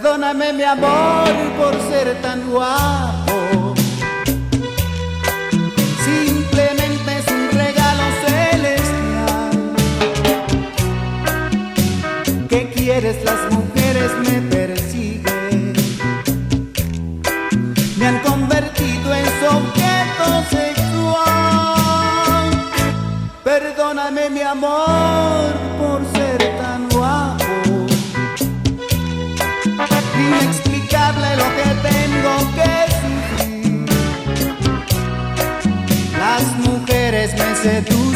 Perdóname mi amor por ser tan guapo. Simplemente es un regalo celestial. ¿Qué quieres? Las mujeres me me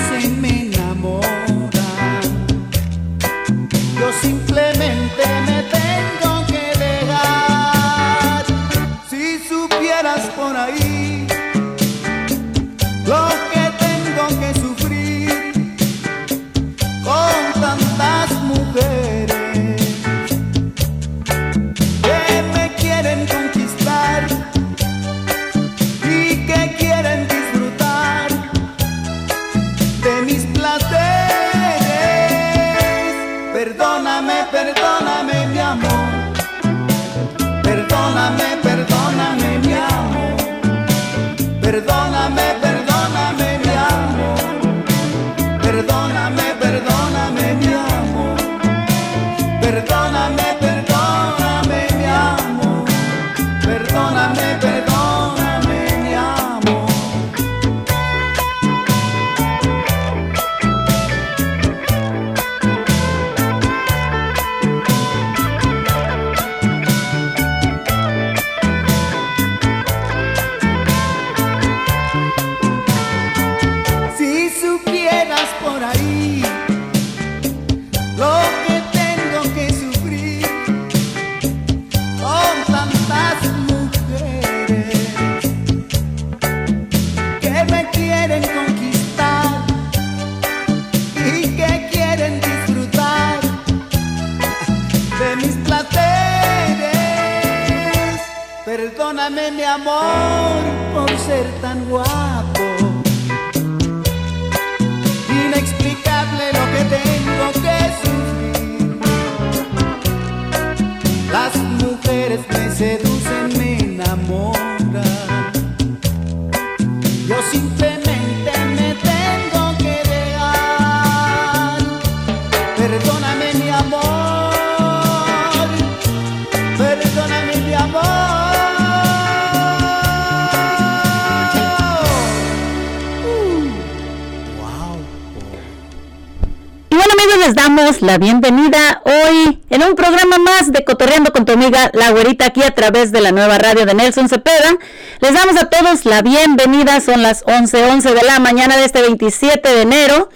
la bienvenida hoy en un programa más de Cotorreando con tu amiga La Güerita aquí a través de la nueva radio de Nelson Cepeda. Les damos a todos la bienvenida, son las 11:11 de la mañana de este 27 de enero.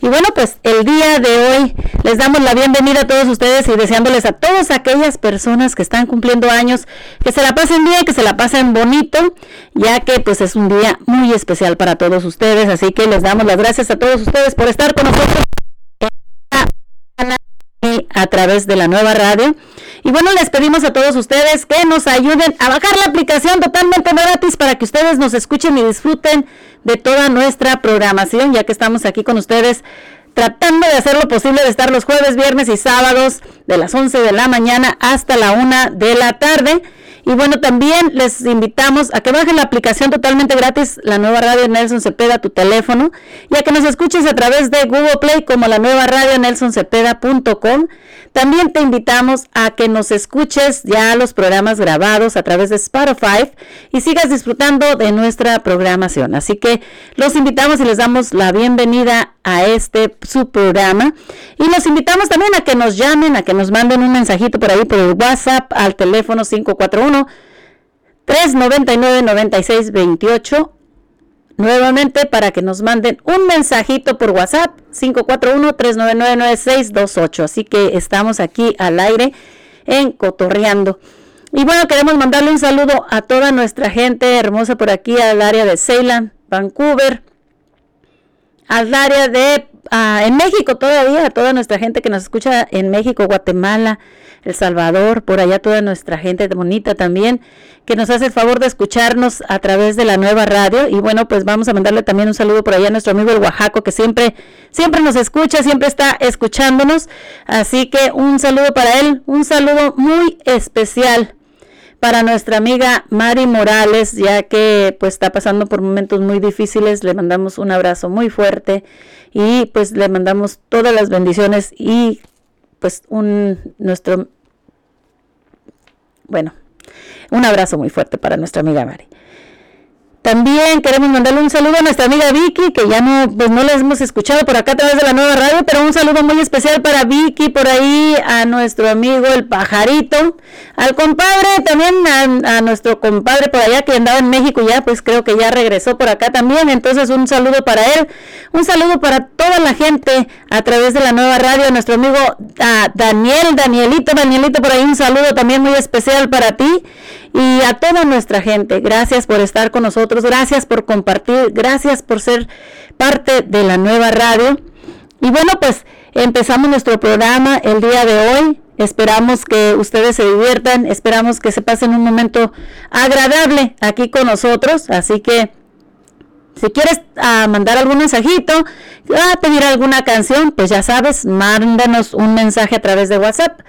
Y bueno, pues el día de hoy les damos la bienvenida a todos ustedes y deseándoles a todas aquellas personas que están cumpliendo años que se la pasen bien, que se la pasen bonito, ya que pues es un día muy especial para todos ustedes. Así que les damos las gracias a todos ustedes por estar con nosotros a través de la nueva radio. Y bueno, les pedimos a todos ustedes que nos ayuden a bajar la aplicación totalmente gratis para que ustedes nos escuchen y disfruten de toda nuestra programación, ya que estamos aquí con ustedes tratando de hacer lo posible de estar los jueves, viernes y sábados de las 11 de la mañana hasta la 1 de la tarde. Y bueno, también les invitamos a que bajen la aplicación totalmente gratis, la nueva radio Nelson Cepeda, tu teléfono, y a que nos escuches a través de Google Play como la nueva radio nelsoncepeda.com. También te invitamos a que nos escuches ya los programas grabados a través de Spotify y sigas disfrutando de nuestra programación. Así que los invitamos y les damos la bienvenida a este su programa. Y los invitamos también a que nos llamen, a que nos manden un mensajito por ahí por el WhatsApp al teléfono 541 399 9628 Nuevamente para que nos manden un mensajito por WhatsApp 541-399-9628. Así que estamos aquí al aire en Cotorreando. Y bueno, queremos mandarle un saludo a toda nuestra gente hermosa por aquí al área de Ceylan, Vancouver, al área de ah, en México todavía, a toda nuestra gente que nos escucha en México, Guatemala, El Salvador, por allá toda nuestra gente bonita también, que nos hace el favor de escucharnos a través de la nueva radio. Y bueno, pues vamos a mandarle también un saludo por allá a nuestro amigo el Oaxaco, que siempre, siempre nos escucha, siempre está escuchándonos. Así que un saludo para él, un saludo muy especial para nuestra amiga Mari Morales, ya que pues está pasando por momentos muy difíciles, le mandamos un abrazo muy fuerte y pues le mandamos todas las bendiciones y pues un nuestro bueno, un abrazo muy fuerte para nuestra amiga Mari. También queremos mandarle un saludo a nuestra amiga Vicky, que ya no, pues no la hemos escuchado por acá a través de la nueva radio, pero un saludo muy especial para Vicky, por ahí, a nuestro amigo el pajarito, al compadre, también a, nuestro compadre por allá que andaba en México ya, pues creo que ya regresó por acá también, entonces un saludo para él, un saludo para toda la gente a través de la nueva radio, a nuestro amigo Daniel, Danielito, Danielito, por ahí un saludo también muy especial para ti y a toda nuestra gente. Gracias por estar con nosotros, gracias por compartir, gracias por ser parte de la nueva radio. Y bueno, pues empezamos nuestro programa el día de hoy. Esperamos que ustedes se diviertan, esperamos que se pasen un momento agradable aquí con nosotros. Así que si quieres ah, mandar algún mensajito, a pedir alguna canción, pues ya sabes, mándanos un mensaje a través de WhatsApp.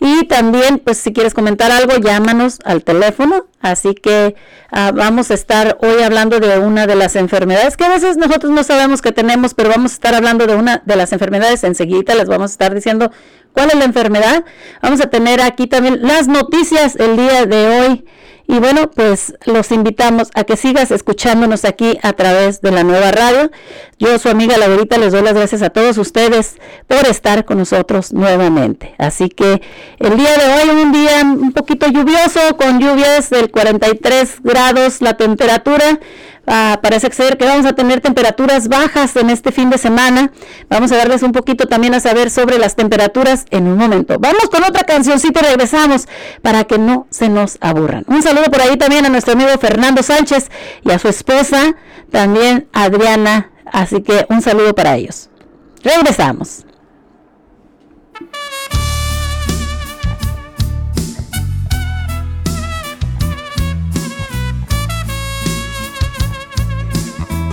Y también, pues si quieres comentar algo, llámanos al teléfono. Así que ah, vamos a estar hoy hablando de una de las enfermedades que a veces nosotros no sabemos que tenemos, pero vamos a estar hablando de una de las enfermedades. Enseguida les vamos a estar diciendo cuál es la enfermedad. Vamos a tener aquí también las noticias el día de hoy. Y bueno, pues los invitamos a que sigas escuchándonos aquí a través de la nueva radio. Yo, su amiga Laurita, les doy las gracias a todos ustedes por estar con nosotros nuevamente. Así que el día de hoy, un día un poquito lluvioso, con lluvias del 43 grados la temperatura. Ah, parece ser que vamos a tener temperaturas bajas en este fin de semana. Vamos a darles un poquito también a saber sobre las temperaturas en un momento. Vamos con otra cancioncita y regresamos para que no se nos aburran. Un saludo por ahí también a nuestro amigo Fernando Sánchez y a su esposa, también Adriana. Así que un saludo para ellos. Regresamos.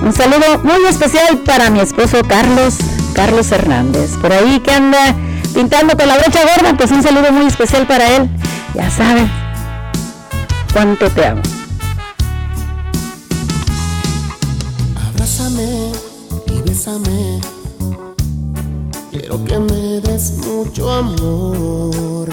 Un saludo muy especial para mi esposo Carlos, Carlos Hernández. Por ahí que anda pintando con la brocha gorda, pues un saludo muy especial para él. Ya sabes cuánto te amo. Abrázame y bésame. Quiero que me des mucho amor.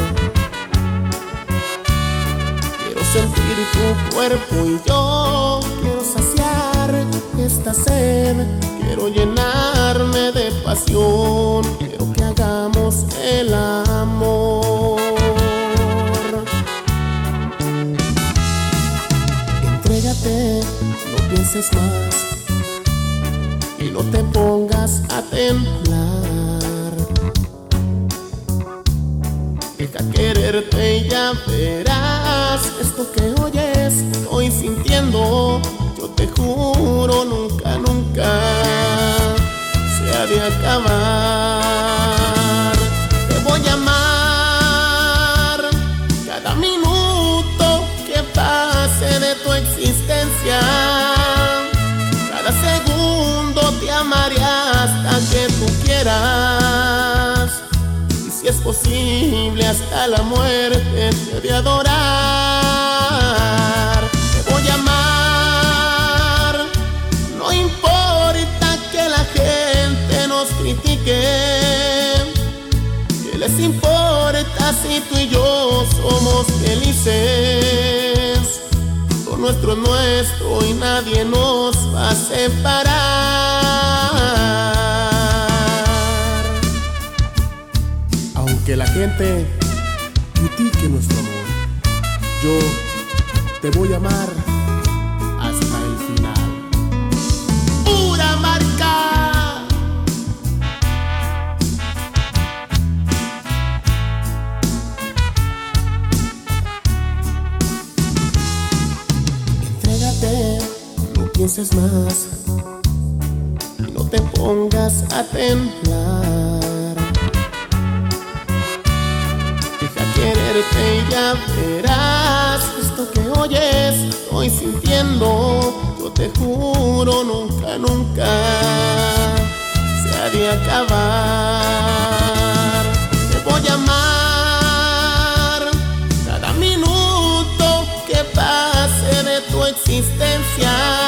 Quiero sentir tu cuerpo y yo quiero saciar esta sed, quiero llenarme de pasión, quiero que hagamos el amor. Entrégate, no pienses más. Y no te pongas a temblar. Deja quererte y ya verás. Esto que oyes, estoy sintiendo nunca, nunca se ha de acabar. Te voy a amar cada minuto que pase de tu existencia. Cada segundo te amaré hasta que tú quieras. Y si es posible hasta la muerte te de adorar. Les importa si tú y yo somos felices? Lo nuestro es nuestro y nadie nos va a separar. Aunque la gente critique nuestro amor, yo te voy a amar pienses más y no te pongas a temblar. Deja quererte y ya verás esto que oyes, estoy sintiendo. Yo te juro, nunca, nunca se ha de acabar. Te voy a amar cada minuto que pase de tu existencia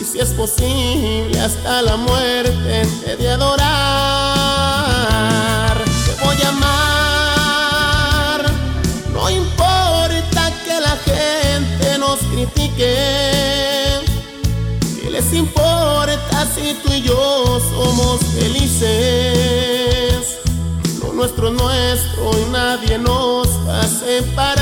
Y si es posible hasta la muerte te de adorar. Te voy a amar. No importa que la gente nos critique. ¿Qué les importa si tú y yo somos felices? nuestro es nuestro y nadie nos va a separar.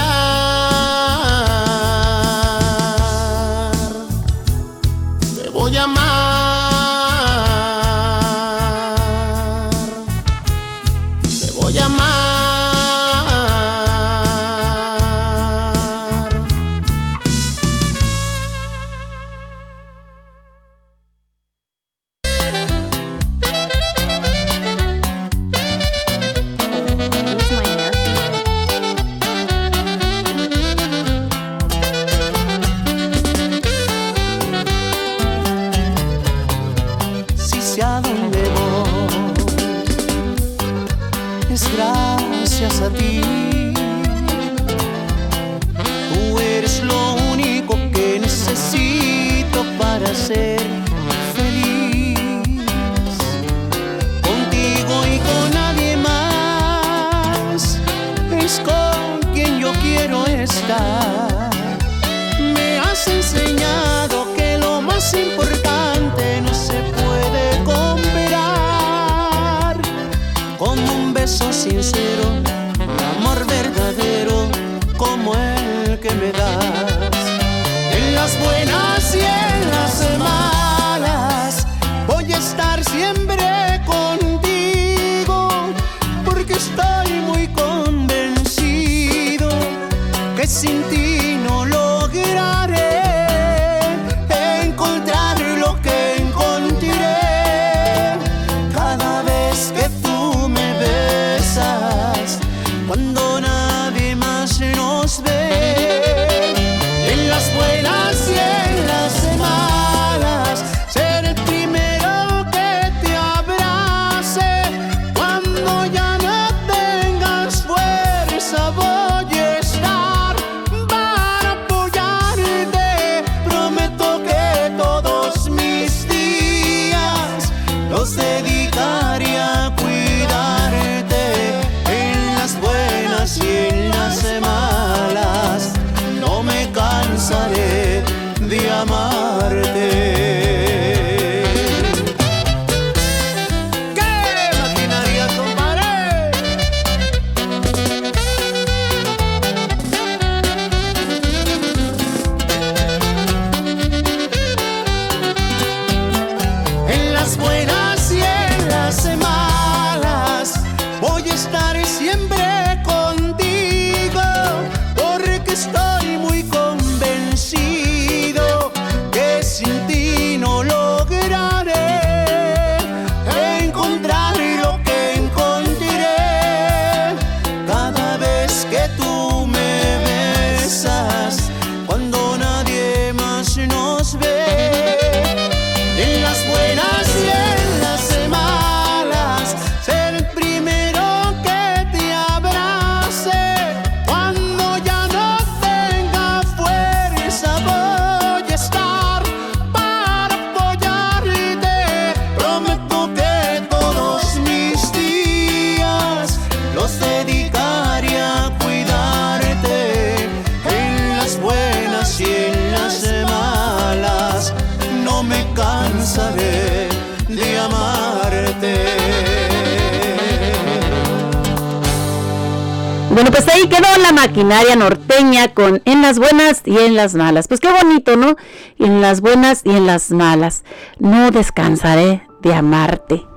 Bueno, pues ahí quedó la maquinaria norteña con en las buenas y en las malas. Pues qué bonito, ¿no? En las buenas y en las malas. No descansaré de amarte.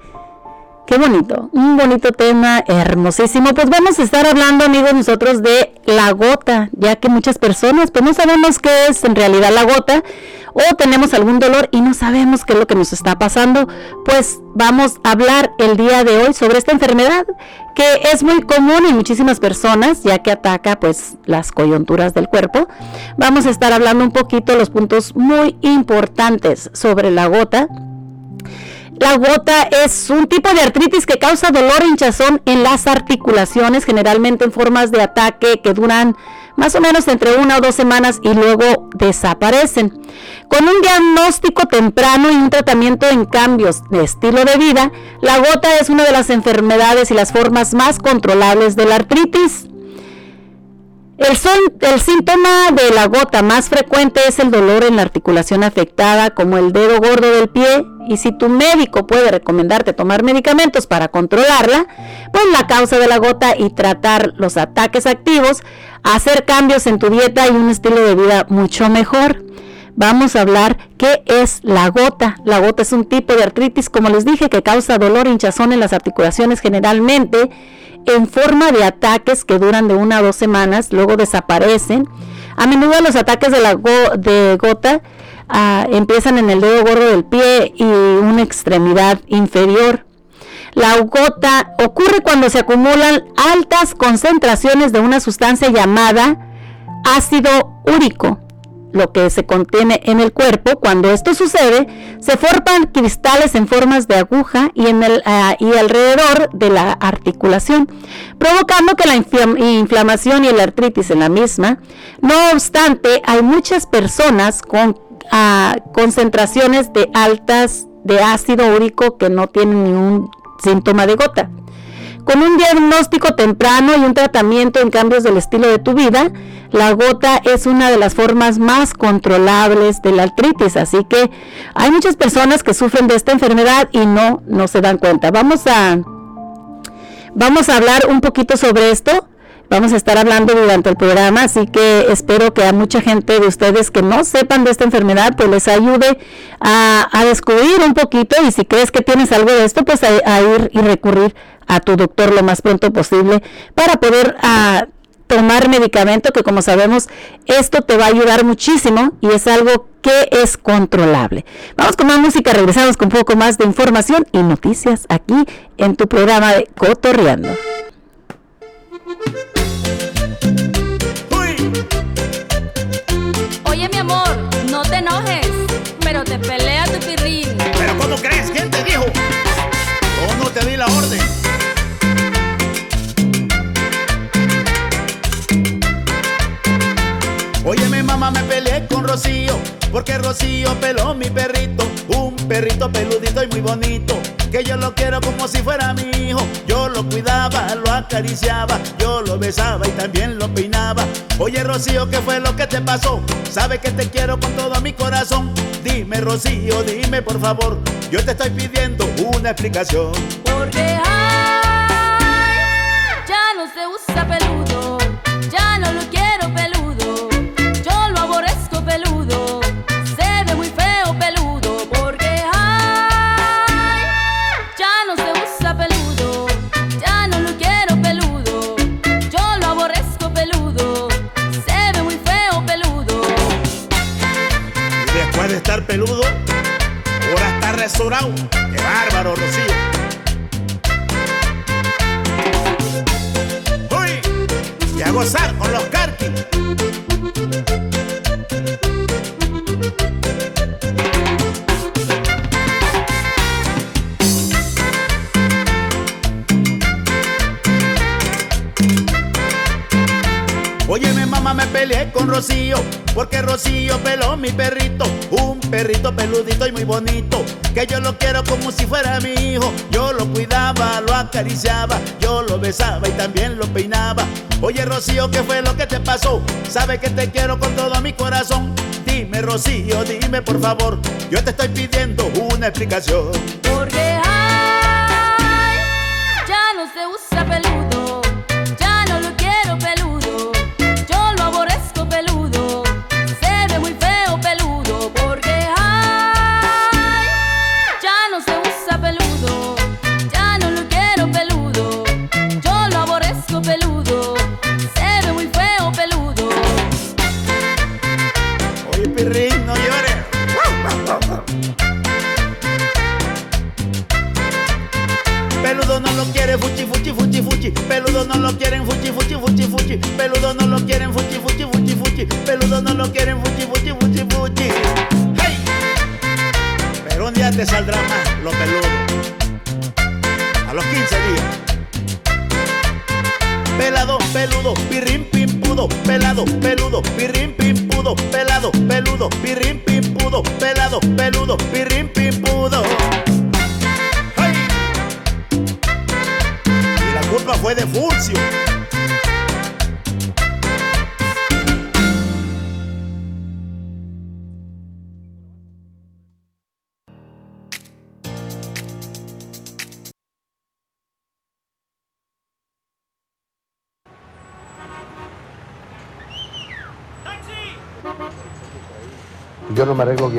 Qué bonito, un bonito tema, hermosísimo. Pues vamos a estar hablando, amigos, nosotros de la gota, ya que muchas personas pues no sabemos qué es en realidad la gota o tenemos algún dolor y no sabemos qué es lo que nos está pasando. Pues vamos a hablar el día de hoy sobre esta enfermedad que es muy común en muchísimas personas, ya que ataca pues las coyunturas del cuerpo. Vamos a estar hablando un poquito los puntos muy importantes sobre la gota la gota es un tipo de artritis que causa dolor e hinchazón en las articulaciones, generalmente en formas de ataque que duran más o menos entre una o dos semanas y luego desaparecen. Con un diagnóstico temprano y un tratamiento en cambios de estilo de vida, la gota es una de las enfermedades y las formas más controlables de la artritis. El, síntoma de la gota más frecuente es el dolor en la articulación afectada, como el dedo gordo del pie, y si tu médico puede recomendarte tomar medicamentos para controlarla, pues la causa de la gota y tratar los ataques activos, hacer cambios en tu dieta y un estilo de vida mucho mejor. Vamos a hablar qué es la gota. La gota es un tipo de artritis, como les dije, que causa dolor e hinchazón en las articulaciones generalmente en forma de ataques que duran de una a dos semanas, luego desaparecen. A menudo los ataques de la de gota ah, empiezan en el dedo gordo del pie y una extremidad inferior. La gota ocurre cuando se acumulan altas concentraciones de una sustancia llamada ácido úrico lo que se contiene en el cuerpo. Cuando esto sucede, se forman cristales en formas de aguja y, en el, ah, y alrededor de la articulación, provocando que la inflamación y la artritis en la misma. No obstante, hay muchas personas con ah, concentraciones de altas de ácido úrico que no tienen ningún síntoma de gota. Con un diagnóstico temprano y un tratamiento en cambios del estilo de tu vida, la gota es una de las formas más controlables de la artritis, así que hay muchas personas que sufren de esta enfermedad y no, no se dan cuenta. Vamos a, vamos a hablar un poquito sobre esto. Vamos a estar hablando durante el programa, así que espero que a mucha gente de ustedes que no sepan de esta enfermedad, pues les ayude a, descubrir un poquito y si crees que tienes algo de esto, pues a, ir y recurrir a tu doctor lo más pronto posible para poder ah, tomar medicamento que como sabemos esto te va a ayudar muchísimo y es algo que es controlable. Vamos con más música, regresamos con un poco más de información y noticias aquí en tu programa de Cotorreando. Pero te pelea tu pirrín. ¿Pero cómo crees? ¿Quién te dijo? ¿O no te di la orden? Óyeme mamá, me peleé con Rocío, porque Rocío peló mi perrito, perrito peludito y muy bonito, que yo lo quiero como si fuera mi hijo. Yo lo cuidaba, lo acariciaba, yo lo besaba y también lo peinaba. Oye Rocío, ¿qué fue lo que te pasó? Sabe que te quiero con todo mi corazón. Dime Rocío, dime por favor, yo te estoy pidiendo una explicación. Porque ay, ya no se usa peludo, ¡Qué bárbaro, Rocío! ¡Uy! Y a gozar con los carquis. Óyeme mamá, me peleé con Rocío, porque Rocío peló mi perrito, un perrito peludito y muy bonito, que yo lo quiero como si fuera mi hijo. Yo lo cuidaba, lo acariciaba, yo lo besaba y también lo peinaba. Oye Rocío, ¿qué fue lo que te pasó? Sabe que te quiero con todo mi corazón. Dime Rocío, dime por favor, yo te estoy pidiendo una explicación. Porque ay, ya no se usa peludo, Yo no me arreglo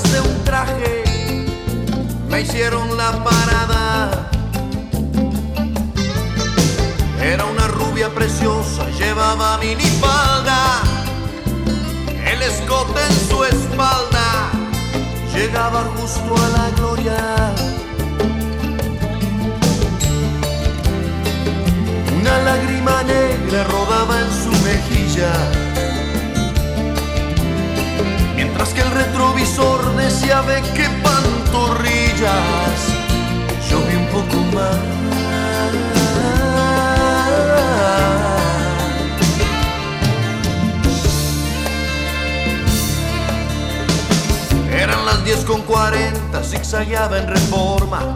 de un traje me hicieron la parada. Era una rubia preciosa, llevaba minifalda, el escote en su espalda, llegaba justo a la gloria. Una lágrima negra rodaba en su mejilla, mientras que el retrovisor decía ve qué pantorrillas, yo vi un poco más. Eran las 10 con 40, zigzagueaba en reforma.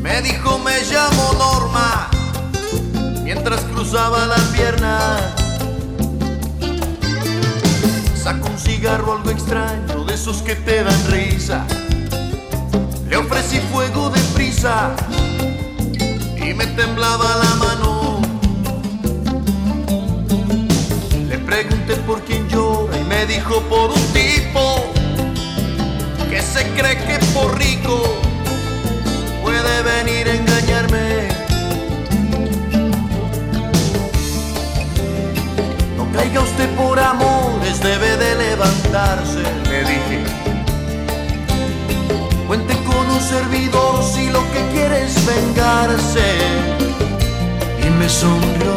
Me dijo me llamo Norma, mientras cruzaba la pierna. Sacó un cigarro algo extraño, de esos que te dan risa. Le ofrecí fuego de prisa y me temblaba la mano. Le pregunté por quién llora y me dijo por un tipo que se cree que por rico puede venir a engañarme. Caiga usted por amores, debe de levantarse, le dije. Cuente con un servidor si lo que quiere es vengarse. Y me sonrió.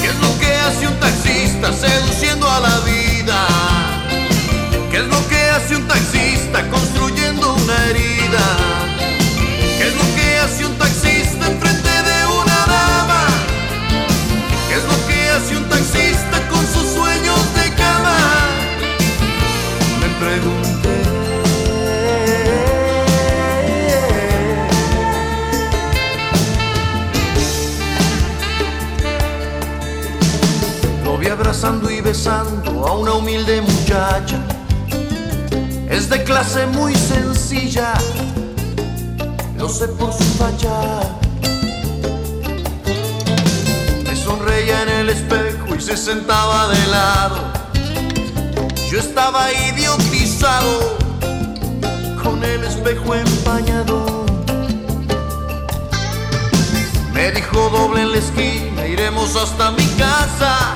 ¿Qué es lo que hace un taxista seduciendo a la vida? ¿Qué es lo que hace un taxista construyendo una herida? Besando a una humilde muchacha. Es de clase muy sencilla, lo sé por su facha. Me sonreía en el espejo y se sentaba de lado. Yo estaba idiotizado con el espejo empañado. Me dijo doble en la esquina, iremos hasta mi casa.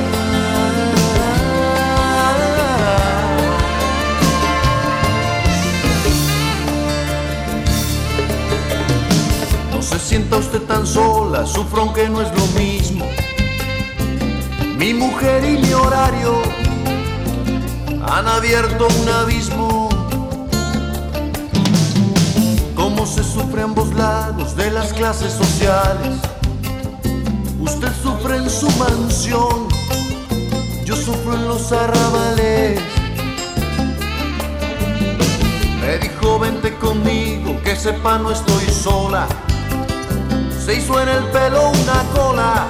Sola, sufro aunque no es lo mismo. Mi mujer y mi horario han abierto un abismo. Cómo se sufre a ambos lados de las clases sociales. Usted sufre en su mansión, yo sufro en los arrabales. Me dijo vente conmigo, que sepa no estoy sola. Se hizo en el pelo una cola,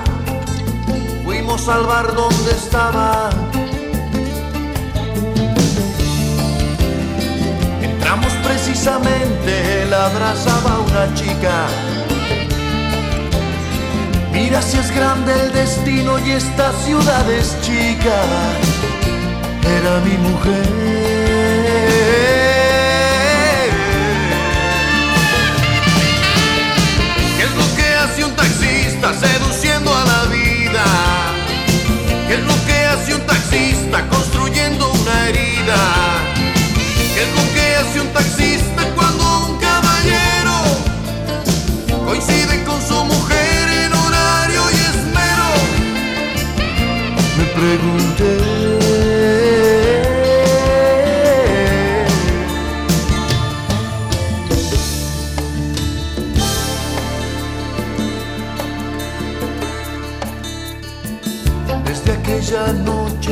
fuimos al bar donde estaba. Entramos precisamente, él abrazaba a una chica. Mira si es grande el destino y esta ciudad es chica. Era mi mujer. Taxista construyendo una herida? ¿Qué es lo que hace un taxista cuando un caballero coincide con su mujer en horario y esmero? Me pregunté. Desde aquella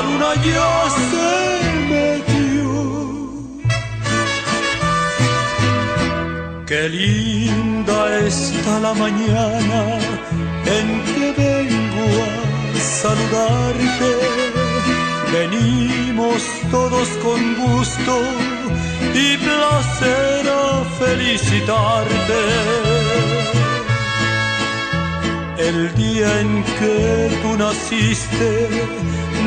La luna ya se metió. Qué linda está la mañana en que vengo a saludarte. Venimos todos con gusto y placer a felicitarte el día en que tú naciste,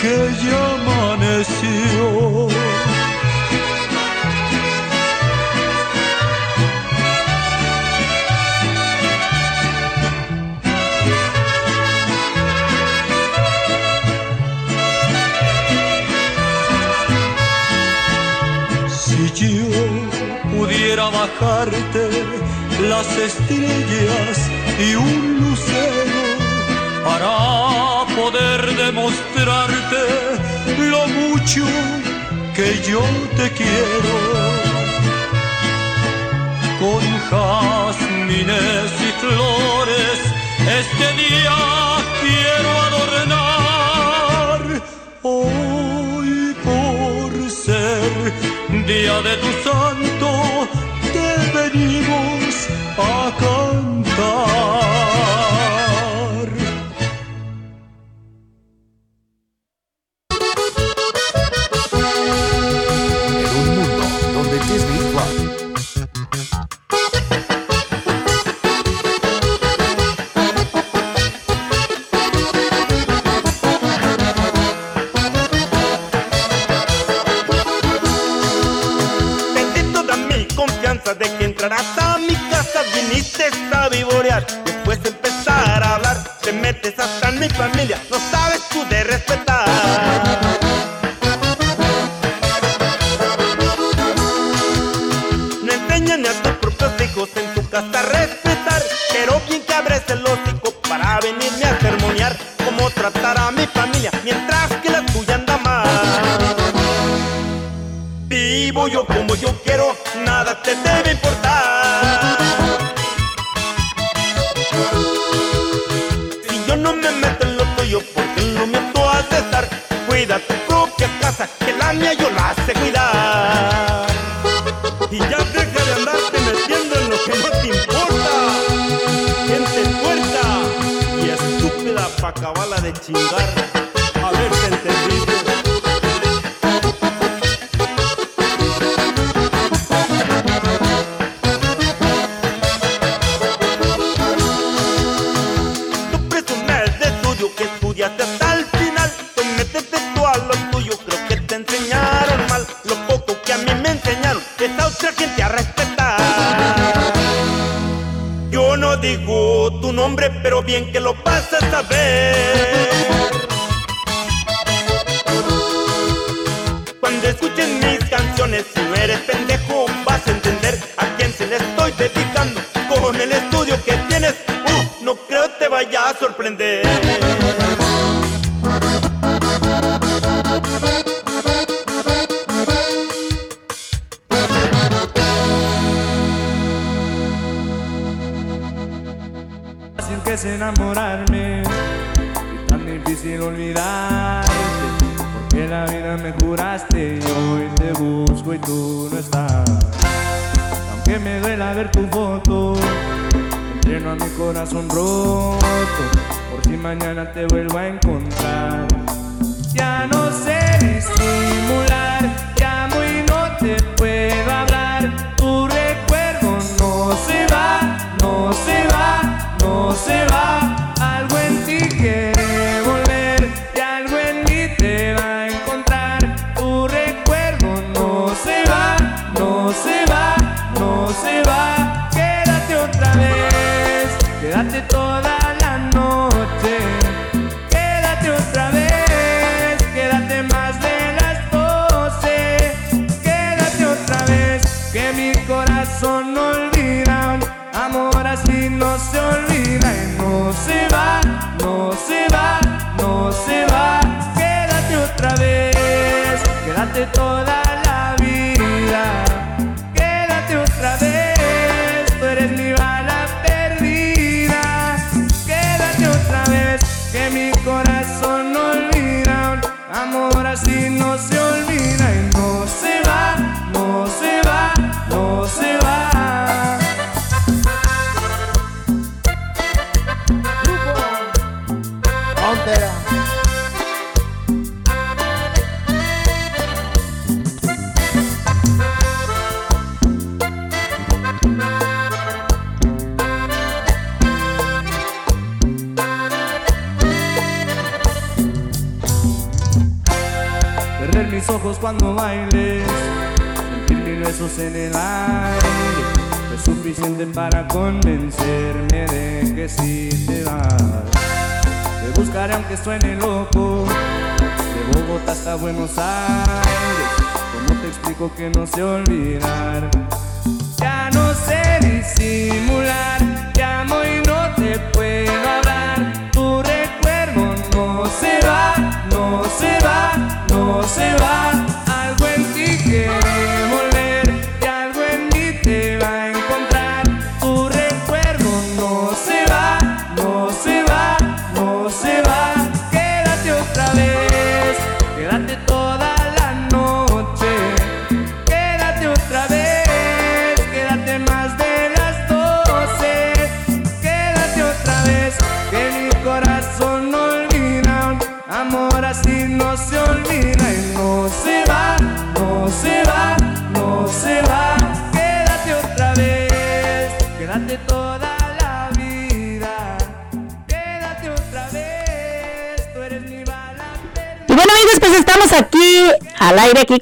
que ya amaneció. Si yo pudiera bajarte las estrellas y un lucero para lo mucho que yo te quiero. Con jazmines y flores este día quiero adornar. Hoy por ser día de tu santo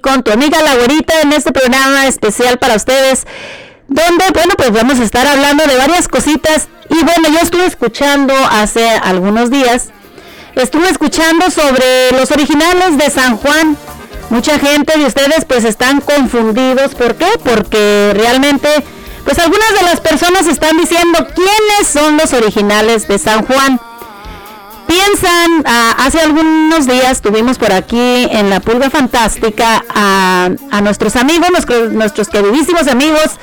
con tu amiga la güerita en este programa especial para ustedes donde, bueno, pues vamos a estar hablando de varias cositas. Y bueno, yo estuve escuchando hace algunos días, estuve escuchando sobre los originales de San Juan. Mucha gente de ustedes pues están confundidos. ¿Por qué? Porque realmente, pues algunas de las personas están diciendo quiénes son los originales de San Juan piensan, ah, hace algunos días tuvimos por aquí en la Pulga Fantástica a, nuestros amigos, nuestros, nuestros queridísimos amigos,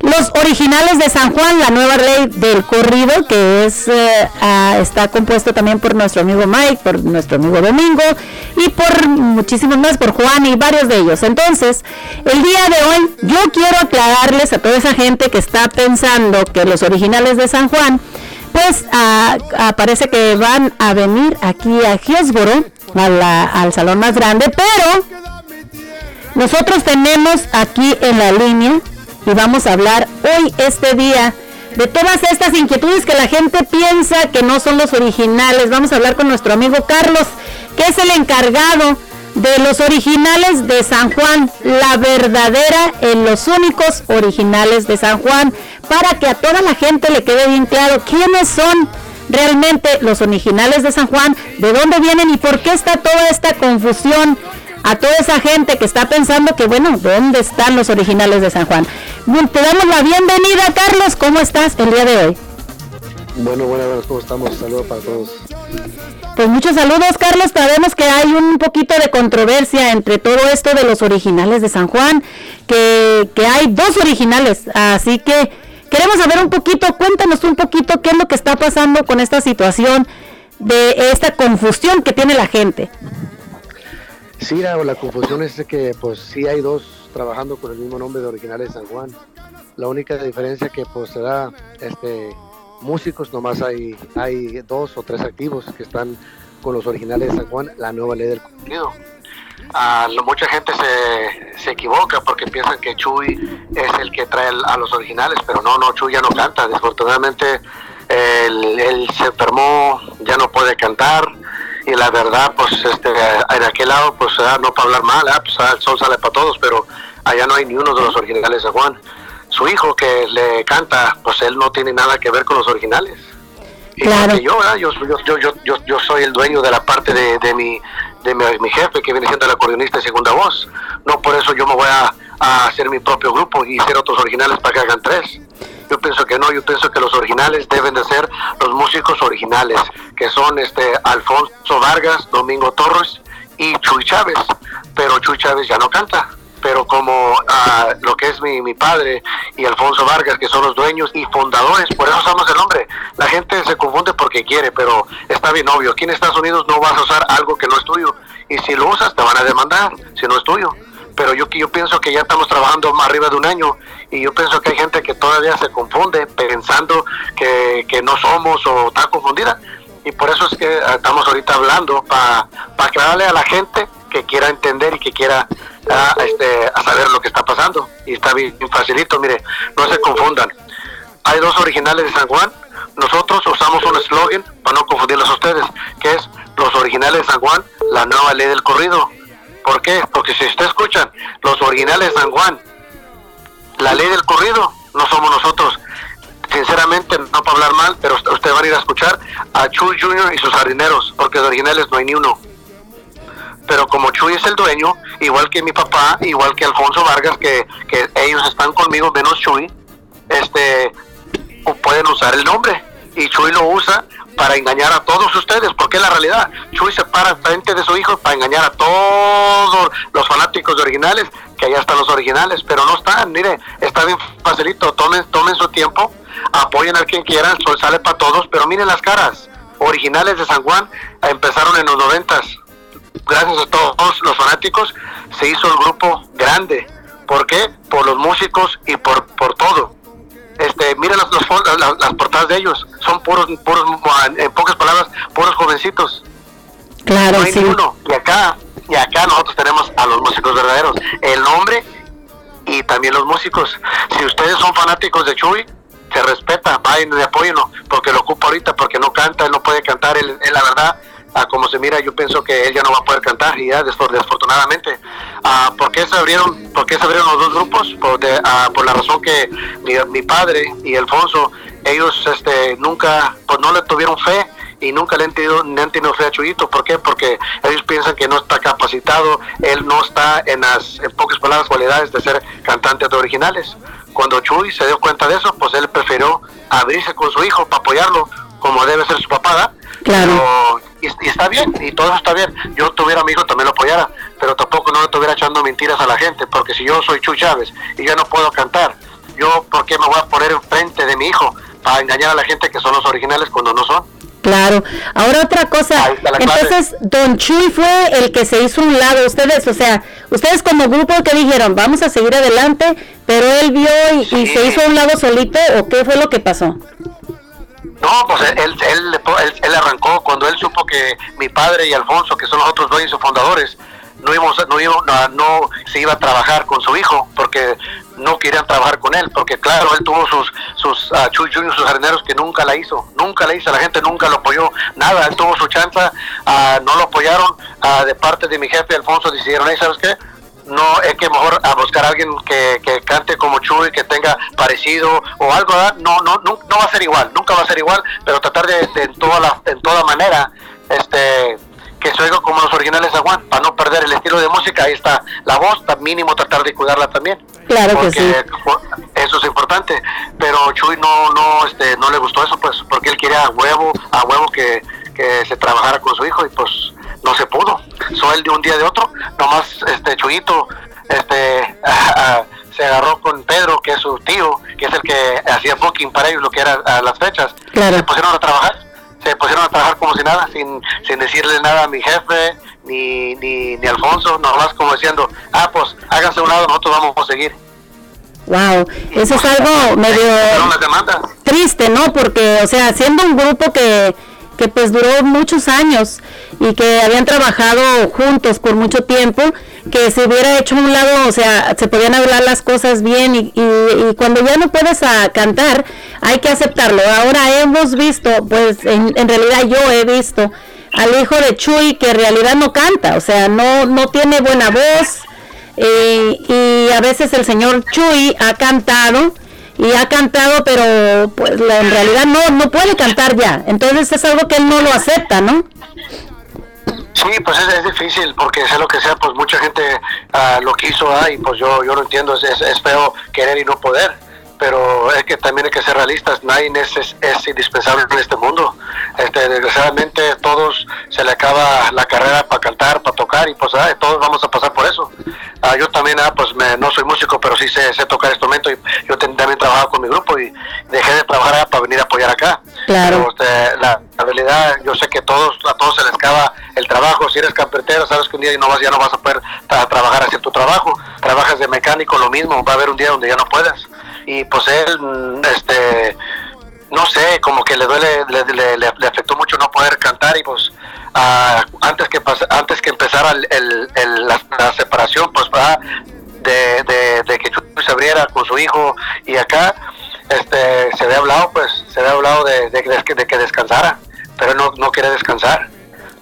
los originales de San Juan, la nueva ley del corrido, que es eh, ah, está compuesto también por nuestro amigo Mike, por nuestro amigo Domingo y por muchísimos más, por Juan y varios de ellos. Entonces, el día de hoy yo quiero aclararles a toda esa gente que está pensando que los originales de San Juan pues parece que van a venir aquí a Hillsboro, al salón más grande, pero nosotros tenemos aquí en la línea y vamos a hablar hoy, este día, de todas estas inquietudes que la gente piensa que no son los originales. Vamos a hablar con nuestro amigo Carlos, que es el encargado de los originales de San Juan, la verdadera en los únicos originales de San Juan, para que a toda la gente le quede bien claro quiénes son realmente los originales de San Juan, de dónde vienen y por qué está toda esta confusión a toda esa gente que está pensando que, bueno, ¿dónde están los originales de San Juan? Te damos la bienvenida, Carlos, ¿cómo estás el día de hoy? Bueno, buenas, ¿cómo estamos? Saludos para todos. Pues muchos saludos, Carlos. Sabemos que hay un poquito de controversia entre todo esto de los originales de San Juan, que, que hay dos originales, así que queremos saber un poquito, cuéntanos un poquito qué es lo que está pasando con esta situación de esta confusión que tiene la gente. Sí, la, confusión es que pues sí hay dos trabajando con el mismo nombre de originales de San Juan. La única diferencia que pues se da este músicos, nomás hay, hay dos o tres activos que están con los originales de San Juan, la nueva ley del contenido. Ah, mucha gente se, se, equivoca porque piensan que Chuy es el que trae a los originales, pero no, no, Chuy ya no canta. Desafortunadamente, él, se enfermó, ya no puede cantar. Y la verdad, pues este, en aquel lado, pues ah, no para hablar mal, ah, pues, el sol sale para todos, pero allá no hay ni uno de los originales de Juan su hijo que le canta, pues él no tiene nada que ver con los originales. Claro. yo, yo, yo, yo, yo, soy el dueño de la parte de, de, mi, de mi, jefe, que viene siendo el acordeonista de segunda voz. No por eso yo me voy a, a hacer mi propio grupo y hacer otros originales para que hagan tres. Yo pienso que no, yo pienso que los originales deben de ser los músicos originales, que son este Alfonso Vargas, Domingo Torres y Chuy Chávez. Pero Chuy Chávez ya no canta pero como uh, lo que es mi, mi, padre y Alfonso Vargas, que son los dueños y fundadores, por eso usamos el nombre. La gente se confunde porque quiere, pero está bien obvio. Aquí en Estados Unidos no vas a usar algo que no es tuyo. Y si lo usas, te van a demandar, si no es tuyo. Pero yo, yo pienso que ya estamos trabajando más arriba de un año y yo pienso que hay gente que todavía se confunde pensando que, que no somos o está confundida. Y por eso es que estamos ahorita hablando para aclararle a la gente que quiera entender y que quiera a, este, saber lo que está pasando. Y está bien facilito, mire, no se confundan. Hay dos originales de San Juan. Nosotros usamos un eslogan para no confundirlos a ustedes, que es los originales de San Juan, la nueva ley del corrido. ¿Por qué? Porque si ustedes escuchan los originales de San Juan, la ley del corrido, no somos nosotros. Sinceramente, no para hablar mal, pero ustedes van a ir a escuchar a Chuy Jr. y sus jardineros, porque de originales no hay ni uno pero como Chuy es el dueño, igual que mi papá, igual que Alfonso Vargas, que, ellos están conmigo menos Chuy, este, pueden usar el nombre. Y Chuy lo usa para engañar a todos ustedes, porque es la realidad. Chuy se para frente de su hijo para engañar a todos los fanáticos de originales, que allá están los originales, pero no están, mire, está bien facilito, tomen, tomen su tiempo, apoyen a quien quieran, sol sale para todos, pero miren las caras, originales de San Juan empezaron en los noventas, gracias a todos los fanáticos, se hizo el grupo grande. ¿Por qué? Por los músicos y por, por todo. Este, miren las, las, portadas de ellos, son puros, puros, en pocas palabras, puros jovencitos. Claro, no hay uno. Y acá, y acá nosotros tenemos a los músicos verdaderos, el nombre y también los músicos. Si ustedes son fanáticos de Chuy, se respeta, vayan y apóyenlo, porque lo ocupa ahorita, porque no canta, él no puede cantar, él, la verdad, a como se mira, yo pienso que él ya no va a poder cantar y ya desafortunadamente. Ah, ¿Por qué se abrieron, por qué se abrieron los dos grupos? Por, de- ah, por la razón que mi, mi padre y Alfonso, ellos este, nunca, pues no le tuvieron fe y nunca le han tenido, le han tenido fe a Chuyito. ¿Por qué? Porque ellos piensan que no está capacitado, él no está en las, en pocas palabras, cualidades de ser cantante de originales. Cuando Chuy se dio cuenta de eso, pues él prefirió abrirse con su hijo para apoyarlo, como debe ser su papá. Claro. Pero- y, y está bien, y todo eso está bien. Yo tuviera a mi hijo también lo apoyara, pero tampoco no le estuviera echando mentiras a la gente, porque si yo soy Chuy Chávez y yo no puedo cantar, yo, ¿por qué me voy a poner enfrente de mi hijo para engañar a la gente que son los originales cuando no son? Claro. Ahora otra cosa. Entonces, Don Chuy fue el que se hizo un lado. Ustedes, o sea, ustedes como grupo que dijeron, vamos a seguir adelante, pero él vio y, y se hizo un lado solito, ¿o qué fue lo que pasó? No, pues él, él, él, arrancó cuando él supo que mi padre y Alfonso, que son los otros dueños y fundadores, no, íbamos, no, no, se iba a trabajar con su hijo porque no querían trabajar con él, porque claro, él tuvo sus, sus uh, Chuy Junior, sus jardineros que nunca la hizo, nunca la hizo, la gente nunca lo apoyó, nada, él tuvo su chanza, ah, no lo apoyaron, ah, de parte de mi jefe Alfonso decidieron, "Ey, ¿sabes qué? No es que mejor a buscar a alguien que, que cante como Chuy, que tenga parecido o algo, no, no, no, no va a ser igual, nunca va a ser igual, pero tratar de, de en toda la, en toda manera, este que se oiga como los originales de Juan, para no perder el estilo de música, ahí está la voz, mínimo tratar de cuidarla también. Claro que porque sí. po- eso es importante, pero Chuy no, no, este, no le gustó eso, pues, porque él quería a huevo, a huevo que, que se trabajara con su hijo y pues no se pudo. So él de un día de otro, nomás este Chuyito, este se agarró con Pedro, que es su tío, que es el que hacía booking para ellos, lo que eran las fechas. Claro. Se pusieron a trabajar, se pusieron a trabajar como si nada, sin, sin decirle nada a mi jefe, ni, ni, ni Alfonso, nomás como diciendo, ah, pues háganse a un lado, nosotros vamos a seguir. Wow, eso es algo medio triste, ¿no? Porque, o sea, siendo un grupo que, que pues duró muchos años y que habían trabajado juntos por mucho tiempo, que se hubiera hecho un lado, o sea, se podían hablar las cosas bien y, y- cuando ya no puedes a cantar, hay que aceptarlo. Ahora hemos visto, pues en, en realidad yo he visto al hijo de Chuy que en realidad no canta, o sea, no, no tiene buena voz. eh, y a veces el señor Chuy ha cantado y ha cantado, pero pues en realidad no, no puede cantar ya. Entonces es algo que él no lo acepta, ¿no? Sí, pues es, es difícil porque sea lo que sea, pues mucha gente ah, lo quiso ah, y pues yo, yo lo entiendo, es, es, es feo querer y no poder, pero es que también hay que ser realistas, nadie es, es, es indispensable en este mundo. Este, desgraciadamente todos se le acaba la carrera para cantar, para tocar y pues ah, todos vamos a pasar por eso. Ah, yo también ah, pues me- no soy músico, pero sí sé, sé tocar instrumento y yo también trabajo con mi grupo y dejé de trabajar ah, para venir a apoyar acá. Claro. Pero, este, la, la realidad, yo sé que todos a todos se les acaba el trabajo. Si eres carpintero, sabes que un día no vas, ya no vas a poder tra- trabajar hacer tu trabajo. Trabajas de mecánico, lo mismo. Va a haber un día donde ya no puedas. Y pues él, mm, este, no sé, como que le duele, le, le- le- le afectó mucho no poder cantar y pues ah, antes que antes que empezara el, el- el- la, la separación, pues ah, de, de, de que Chuy se abriera con su hijo y acá este se había hablado pues se había hablado de, de, que- de que descansara pero él no, no quiere descansar.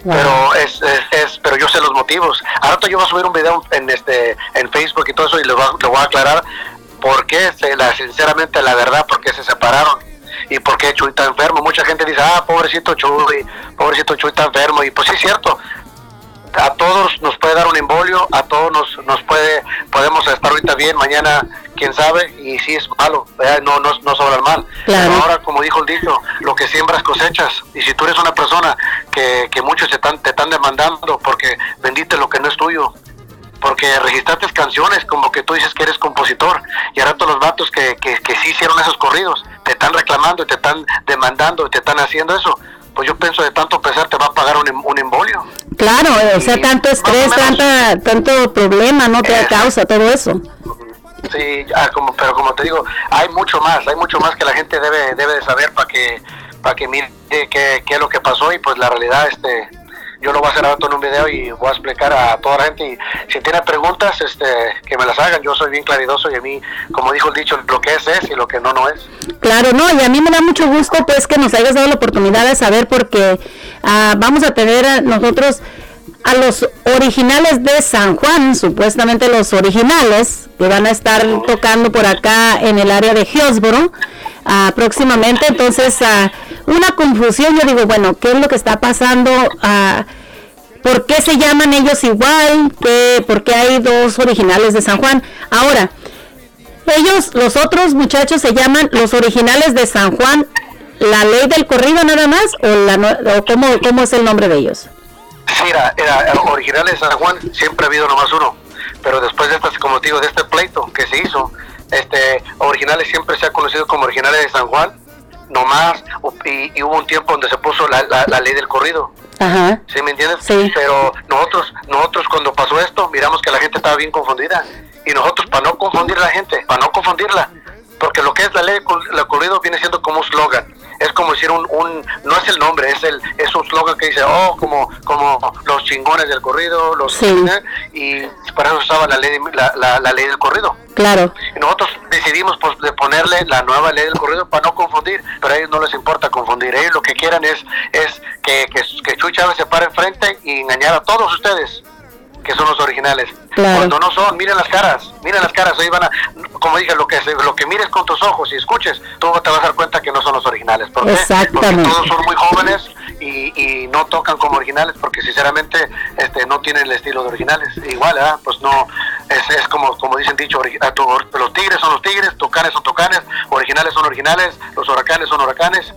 Pero es, es, es- pero yo sé los motivos. Ahora yo voy a subir un video en este en Facebook y todo eso y le voy a aclarar por qué se, la, sinceramente la verdad por qué se separaron y por qué Chuy está enfermo mucha gente dice ah pobrecito Chuy pobrecito Chuy está enfermo y pues sí es cierto a todos nos puede dar un embolio, a todos nos, nos puede, podemos estar ahorita bien, mañana quién sabe, y sí es malo, ¿verdad? no, no, no sobra el mal. Claro. Pero ahora, como dijo el dicho, lo que siembras cosechas, y si tú eres una persona que, que muchos te están, te están demandando porque vendiste lo que no es tuyo, porque registraste canciones como que tú dices que eres compositor, y ahora todos los vatos que, que, que sí hicieron esos corridos, te están reclamando y te están demandando y te están haciendo eso, pues yo pienso de tanto pesar te va a pagar un, em- un embolio. Claro, o sea, tanto estrés, menos. tanta, tanto problema, ¿no? Te Eh. causa todo eso. Sí, ah, como, pero como te digo, hay mucho más, hay mucho más que la gente debe debe de saber para que para que mire qué, qué es lo que pasó y pues la realidad este yo lo voy a hacer ahora en un video y voy a explicar a toda la gente y si tiene preguntas, este, que me las hagan. Yo soy bien claridoso y a mí, como dijo el dicho, lo que es es y lo que no no es. Claro, no, y a mí me da mucho gusto pues que nos hayas dado la oportunidad de saber porque ah, vamos a tener nosotros a los originales de San Juan, supuestamente los originales, que van a estar tocando por acá en el área de Hillsboro ah, próximamente. Entonces, ah, una confusión, yo digo, bueno, ¿qué es lo que está pasando? Ah, ¿Por qué se llaman ellos igual? ¿Qué, ¿Por qué hay dos originales de San Juan? Ahora, ellos, los otros muchachos se llaman los originales de San Juan, la ley del corrido nada más, o, la, cómo, cómo es el nombre de ellos. Sí, era, era, original de San Juan, siempre ha habido nomás uno. Pero después de estas, como digo, de este pleito que se hizo, este, originales siempre se ha conocido como originales de San Juan, nomás, y, y hubo un tiempo donde se puso la, la, la ley del corrido. Ajá. ¿Sí me entiendes? Sí. Pero nosotros, nosotros cuando pasó esto, miramos que la gente estaba bien confundida. Y nosotros, para no confundir a la gente, para no confundirla, porque lo que es la ley del corrido viene siendo como un slogan. Es como decir un, un no es el nombre, es el es un slogan que dice, oh, como como los chingones del corrido, los Sí. y para eso usaba la ley, la, la, la ley del corrido. Claro. Y nosotros decidimos pues, de ponerle la nueva ley del corrido para no confundir, pero a ellos no les importa confundir. Ellos lo que quieran es, es que, que, que Chuy Chávez se pare enfrente y engañar a todos ustedes, que son los originales. Claro. Cuando no son, miren las caras, miren las caras, ahí van a, como dije, lo que, lo que mires con tus ojos y escuches, tú te vas a dar cuenta que no son los originales. ¿Por qué? Porque todos son muy jóvenes y, y no tocan como originales porque sinceramente este no tienen el estilo de originales. Igual, ¿verdad? Pues no, es, es como, como dicen dicho, los tigres son los tigres, tucanes son tucanes, originales son originales, los huracanes son huracanes.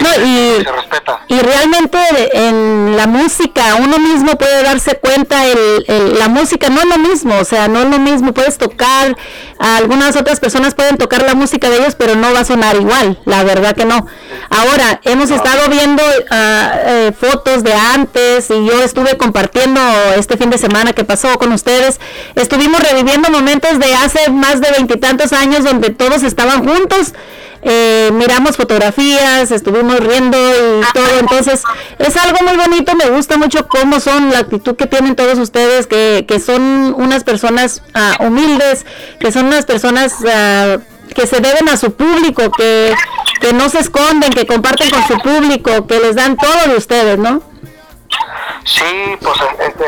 No, y, se respeta. y realmente en la música uno mismo puede darse cuenta, el, el- la música no es lo mismo, o sea, no es lo mismo, puedes tocar, algunas otras personas pueden tocar la música de ellos, pero no va a sonar igual, la verdad que no. Ahora, hemos estado viendo ah, eh, fotos de antes y yo estuve compartiendo este fin de semana que pasó con ustedes, estuvimos reviviendo momentos de hace más de veintitantos años donde todos estaban juntos eh, miramos fotografías, estuvimos riendo y todo, entonces es algo muy bonito, me gusta mucho cómo son, la actitud que tienen todos ustedes, que, que son unas personas ah, humildes, que son unas personas ah, que se deben a su público, que, que no se esconden, que comparten con su público, que les dan todo de ustedes, ¿no? Sí, pues este,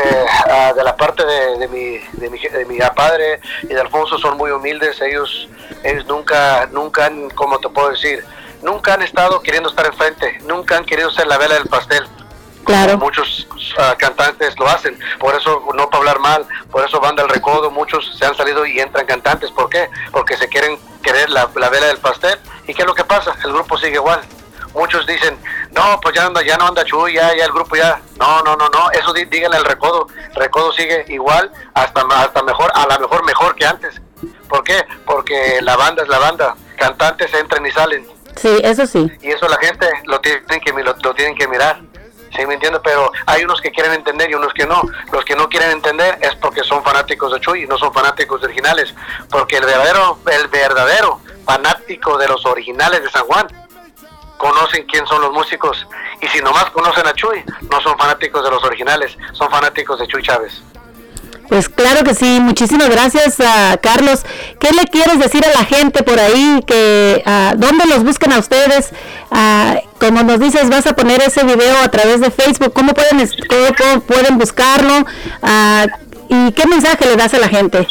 ah, de la parte de, de mi, de, mi, de mi padre y de Alfonso son muy humildes. Ellos, nunca, nunca han, como te puedo decir, nunca han estado queriendo estar enfrente, nunca han querido ser la vela del pastel. Claro. Muchos ah, cantantes lo hacen, por eso no para hablar mal, por eso Banda El Recodo, muchos se han salido y entran cantantes. ¿Por qué? Porque se quieren querer la, la vela del pastel. ¿Y qué es lo que pasa? El grupo sigue igual. Muchos dicen, no, pues ya, anda, ya no anda Chuy, ya, ya el grupo ya. No, no, no, no, eso dí- díganle al Recodo. Recodo sigue igual, hasta, hasta mejor, a lo mejor mejor que antes. ¿Por qué? Porque la banda es la banda. Cantantes entran y salen Sí, eso sí. y eso la gente lo tienen que lo, lo tienen que mirar ¿sí me entiendes? pero hay unos que quieren entender y unos que no los que no quieren entender es porque son fanáticos de Chuy y no son fanáticos originales porque el verdadero el verdadero fanático de los originales de San Juan conocen quién son los músicos y si nomás conocen a Chuy no son fanáticos de los originales son fanáticos de Chuy Chávez Pues claro que sí, muchísimas gracias a Carlos. ¿Qué le quieres decir a la gente por ahí? que ¿Dónde los buscan a ustedes? Como nos dices, vas a poner ese video a través de Facebook. ¿Cómo pueden, cómo- pueden buscarlo? ¿Y qué mensaje le das a la gente?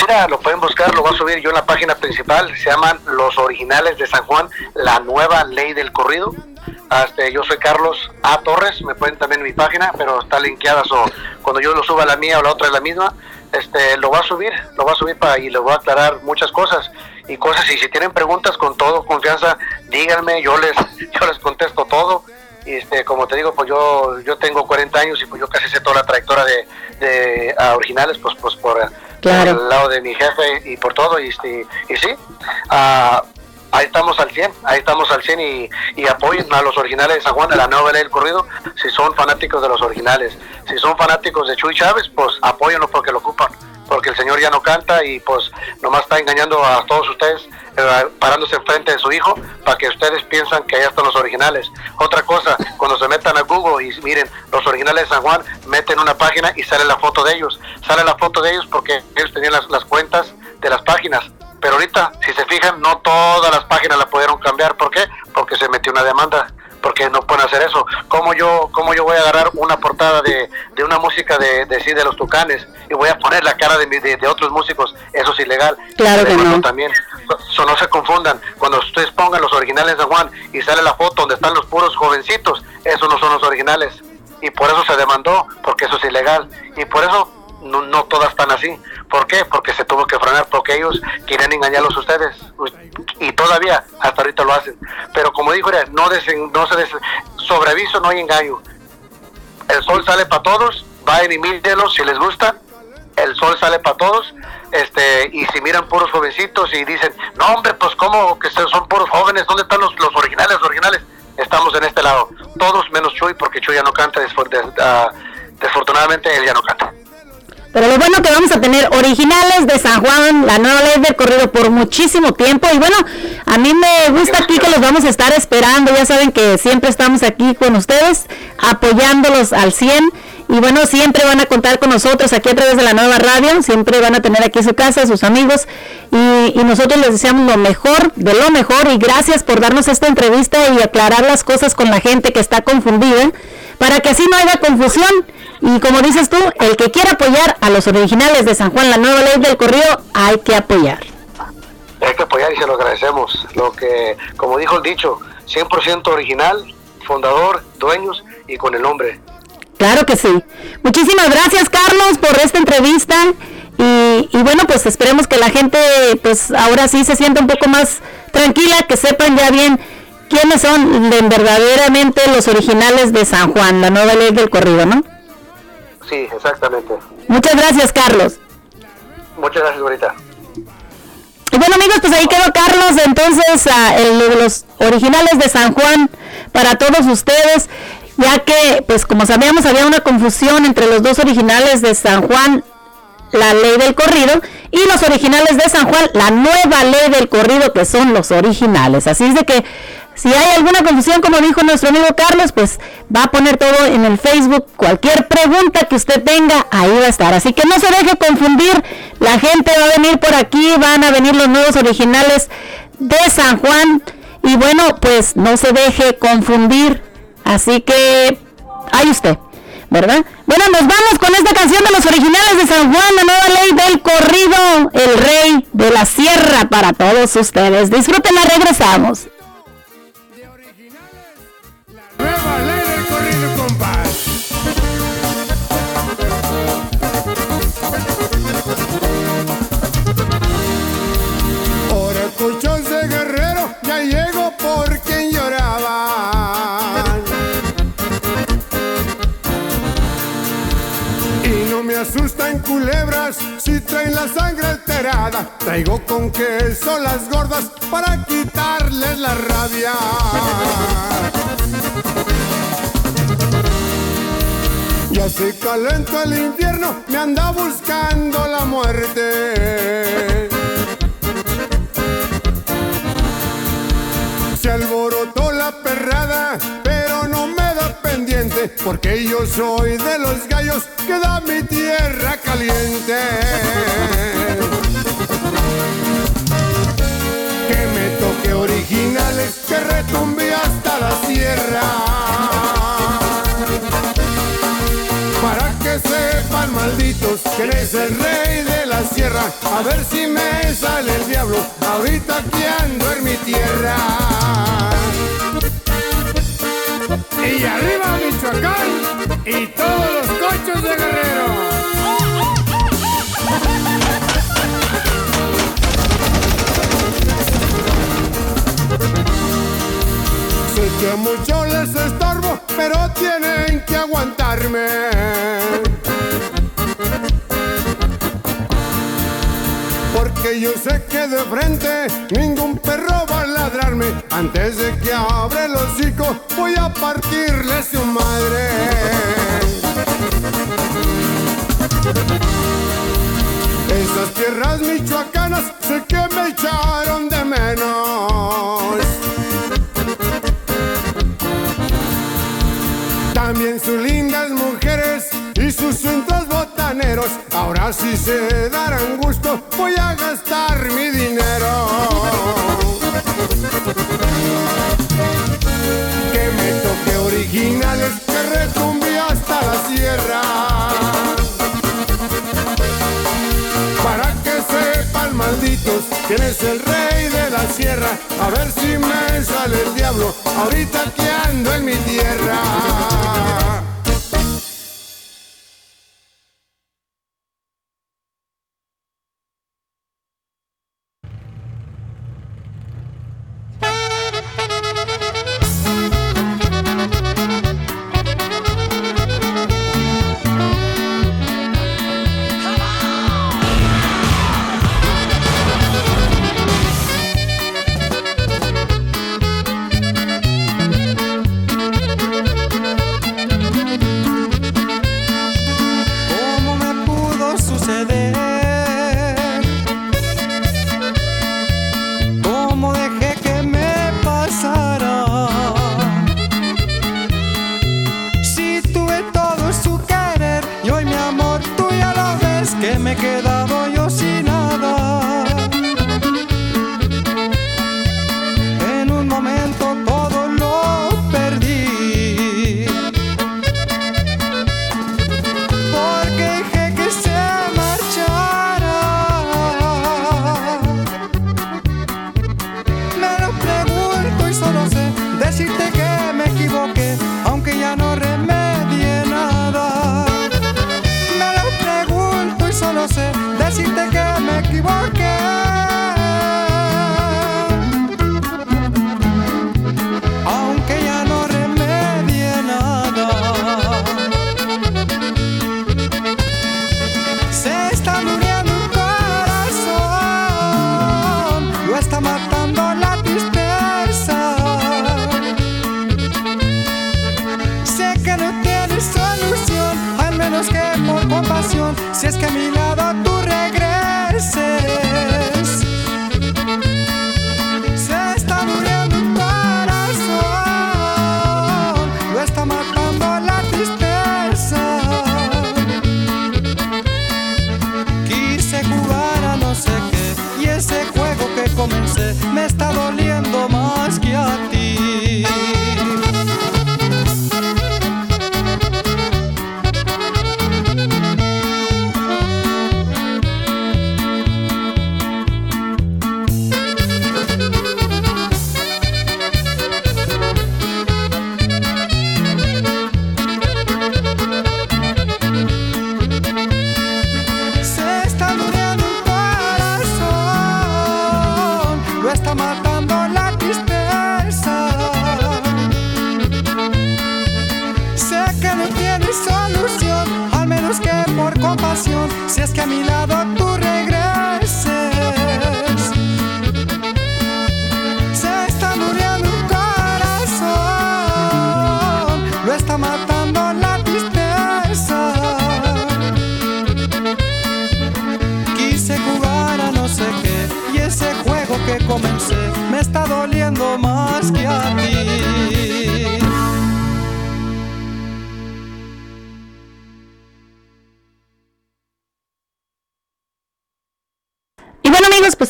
Mira, lo pueden buscar, lo voy a subir yo en la página principal. Se llaman Los Originales de San Juan, la nueva ley del corrido. Este, yo soy Carlos A. Torres, me pueden también en mi página, pero está linkeada. So, cuando yo lo suba la mía o la otra es la misma, este, lo voy a subir, lo voy a subir para, y le voy a aclarar muchas cosas y cosas. Y si tienen preguntas con todo confianza, díganme, yo les, yo les contesto todo. Y este, como te digo, pues yo, yo tengo 40 años y pues yo casi sé toda la trayectoria de, de originales, pues, pues por, Claro. por el lado de mi jefe y por todo. Y, este, y sí, ah, ahí estamos al 100, ahí estamos al 100 y, apoyen a los originales de San Juan, a la nueva del corrido, si son fanáticos de los originales. Si son fanáticos de Chuy Chávez, pues apóyenlo porque lo ocupan. porque el señor ya no canta y pues nomás está engañando a todos ustedes, eh, parándose enfrente de su hijo para que ustedes piensan que allá están los originales. Otra cosa, cuando se metan a Google y miren los originales de San Juan, meten una página y sale la foto de ellos. Sale la foto de ellos porque ellos tenían las cuentas de las páginas. Pero ahorita, si se fijan, no todas las páginas la pudieron cambiar. ¿Por qué? Porque se metió una demanda porque no pueden hacer eso. ¿Cómo yo, cómo yo voy a agarrar una portada de, de una música de, de, sí, de los tucanes y voy a poner la cara de, de, de otros músicos? Eso es ilegal. Claro que no. También, so, no se confundan. Cuando ustedes pongan los originales de Juan y sale la foto donde están los puros jovencitos, esos no son los originales. Y por eso se demandó, porque eso es ilegal. Y por eso no, no todas están así. ¿Por qué? Porque se tuvo que frenar, porque ellos quieren engañarlos a ustedes. Y todavía, hasta ahorita lo hacen. Pero como dijo, no, desen- no se des, sobre aviso no hay engaño. El sol sale para todos, vayan y mírenlos si les gusta. El sol sale para todos. Este, y si miran puros jovencitos y dicen, no hombre, pues como que son puros jóvenes, ¿dónde están los, los originales, los originales? Estamos en este lado. Todos menos Chuy, porque Chuy ya no canta, desfor- des- ah, él ya no canta. Pero lo bueno que vamos a tener originales de San Juan, la nueva ley del corrido por muchísimo tiempo. Y bueno, a mí me gusta aquí que los vamos a estar esperando. Ya saben que siempre estamos aquí con ustedes, apoyándolos al 100. Y bueno, siempre van a contar con nosotros aquí a través de la nueva radio. Siempre van a tener aquí su casa, sus amigos. Y, y nosotros les deseamos lo mejor, de lo mejor. Y gracias por darnos esta entrevista y aclarar las cosas con la gente que está confundida. Para que así no haya confusión. Y como dices tú, el que quiera apoyar a los originales de San Juan, la nueva ley del corrido, hay que apoyar. Hay que apoyar y se lo agradecemos. Lo que, como dijo el dicho, 100% original, fundador, dueños y con el nombre. Claro que sí. Muchísimas gracias, Carlos, por esta entrevista. Y, y bueno, pues esperemos que la gente, pues ahora sí se sienta un poco más tranquila, que sepan ya bien quiénes son de- verdaderamente los originales de San Juan, la nueva ley del corrido, ¿no? Sí, exactamente. Muchas gracias, Carlos. Muchas gracias, ahorita. Y bueno amigos, pues ahí quedó Carlos, entonces ah, el los originales de San Juan para todos ustedes, ya que pues como sabíamos había una confusión entre los dos originales de San Juan, la ley del corrido, y los originales de San Juan, la nueva ley del corrido que son los originales. Así es de que si hay alguna confusión, como dijo nuestro amigo Carlos, pues va a poner todo en el Facebook. Cualquier pregunta que usted tenga, ahí va a estar. Así que no se deje confundir. La gente va a venir por aquí, van a venir los nuevos originales de San Juan. Y bueno, pues no se deje confundir. Así que ahí usted, ¿verdad? Bueno, nos vamos con esta canción de los originales de San Juan, la nueva ley del corrido, el rey de la sierra para todos ustedes. Disfrútenla, regresamos. Nueva ley del corrido, compás. Ahora colchón de guerrero, ya llego por quien lloraba. Y no me asustan culebras si traen la sangre alterada. Traigo con queso las gordas para quitarles la rabia. Ya se el infierno, me anda buscando la muerte. Se alborotó la perrada, pero no me da pendiente, porque yo soy de los gallos que da mi tierra caliente. Que me toque originales, que retumbe hasta la sierra que sepan malditos que eres el rey de la sierra. A ver si me sale el diablo, ahorita que ando en mi tierra. Y arriba Michoacán y todos los cochos de Guerrero. A muchos les estorbo, pero tienen que aguantarme. Porque yo sé que de frente ningún perro va a ladrarme. Antes de que abra el hocico, voy a partirle su madre. Esas tierras michoacanas sé que me echaron de menos. Y sus centros botaneros. Ahora sí se darán gusto, voy a gastar mi dinero. Que me toque originales, que retumbe hasta la sierra. Para que sepan malditos quién es el rey de la sierra. A ver si me sale el diablo ahorita que ando en mi tierra. Que a mi lado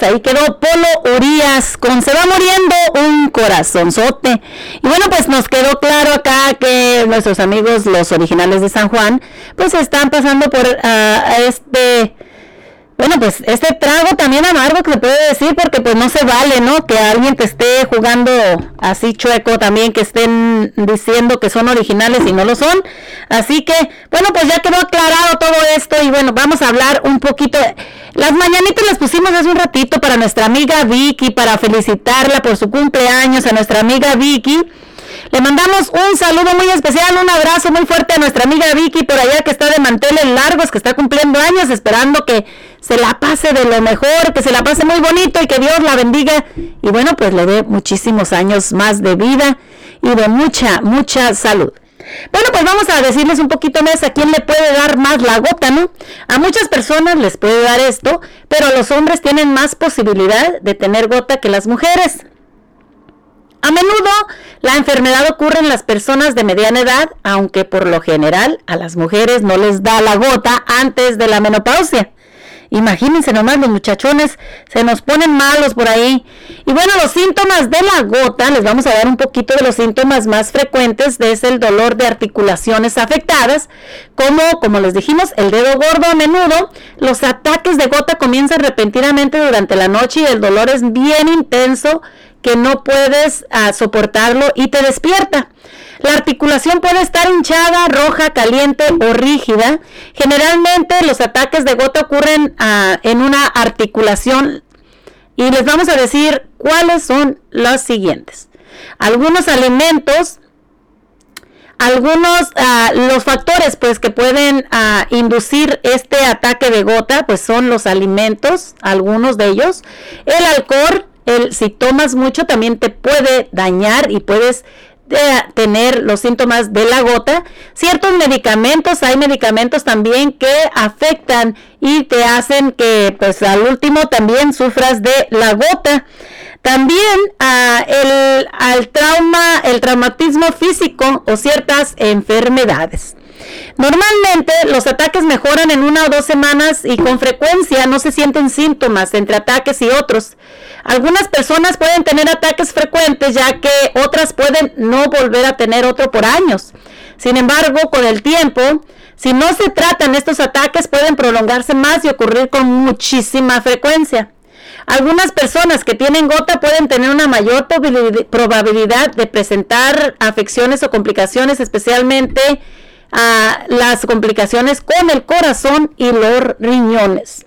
pues ahí quedó Polo Urias con Se va muriendo un corazonzote. Y bueno, pues nos quedó claro acá que nuestros amigos, los originales de San Juan, pues están pasando por ah, este, bueno, pues este trago también amargo que se puede decir porque pues no se vale, ¿no? Que alguien que esté jugando así chueco también, que estén diciendo que son originales y no lo son. Así que, bueno, pues ya quedó aclarado todo esto y bueno, vamos a hablar un poquito. Las mañanitas las pusimos hace un ratito para nuestra amiga Vicky, para felicitarla por su cumpleaños a nuestra amiga Vicky. Le mandamos un saludo muy especial, un abrazo muy fuerte a nuestra amiga Vicky por allá que está de manteles largos, que está cumpliendo años, esperando que se la pase de lo mejor, que se la pase muy bonito y que Dios la bendiga. Y bueno, pues le dé muchísimos años más de vida y de mucha, mucha salud. Bueno, pues vamos a decirles un poquito más a quién le puede dar más la gota, ¿no? A muchas personas les puede dar esto, pero los hombres tienen más posibilidad de tener gota que las mujeres. A menudo la enfermedad ocurre en las personas de mediana edad, aunque por lo general a las mujeres no les da la gota antes de la menopausia. Imagínense nomás, los muchachones se nos ponen malos por ahí. Y bueno, los síntomas de la gota, les vamos a dar un poquito de los síntomas más frecuentes, es el dolor de articulaciones afectadas, como, como les dijimos, el dedo gordo a menudo. Los ataques de gota comienzan repentinamente durante la noche y el dolor es bien intenso que no puedes ah, soportarlo y te despierta. La articulación puede estar hinchada, roja, caliente o rígida. Generalmente los ataques de gota ocurren ah, en una articulación y les vamos a decir cuáles son los siguientes. Algunos alimentos, algunos ah, los factores pues que pueden inducir este ataque de gota pues son los alimentos, algunos de ellos, el alcohol, el, si tomas mucho también te puede dañar y puedes eh, tener los síntomas de la gota. Ciertos medicamentos, hay medicamentos también que afectan y te hacen que pues al último también sufras de la gota. También ah, el, al trauma, el traumatismo físico o ciertas enfermedades. Normalmente los ataques mejoran en una o dos semanas y con frecuencia no se sienten síntomas entre ataques y otros. Algunas personas pueden tener ataques frecuentes ya que otras pueden no volver a tener otro por años. Sin embargo, con el tiempo, si no se tratan estos ataques pueden prolongarse más y ocurrir con muchísima frecuencia. Algunas personas que tienen gota pueden tener una mayor probabilidad de presentar afecciones o complicaciones, especialmente a las complicaciones con el corazón y los riñones.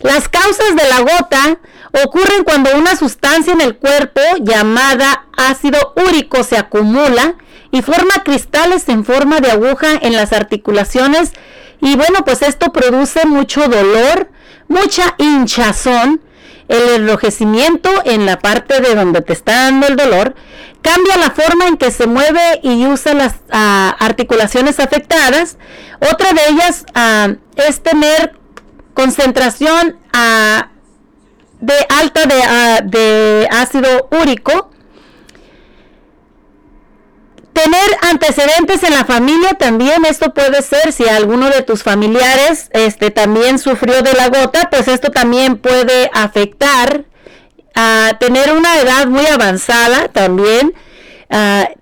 Las causas de la gota ocurren cuando una sustancia en el cuerpo llamada ácido úrico se acumula y forma cristales en forma de aguja en las articulaciones y bueno, pues esto produce mucho dolor, mucha hinchazón, el enrojecimiento en la parte de donde te está dando el dolor, cambia la forma en que se mueve y usa las ah, articulaciones afectadas. Otra de ellas ah, es tener concentración ah, de alta de, de ácido úrico Tener antecedentes en la familia también, esto puede ser si alguno de tus familiares este, también sufrió de la gota, pues esto también puede afectar a tener una edad muy avanzada también.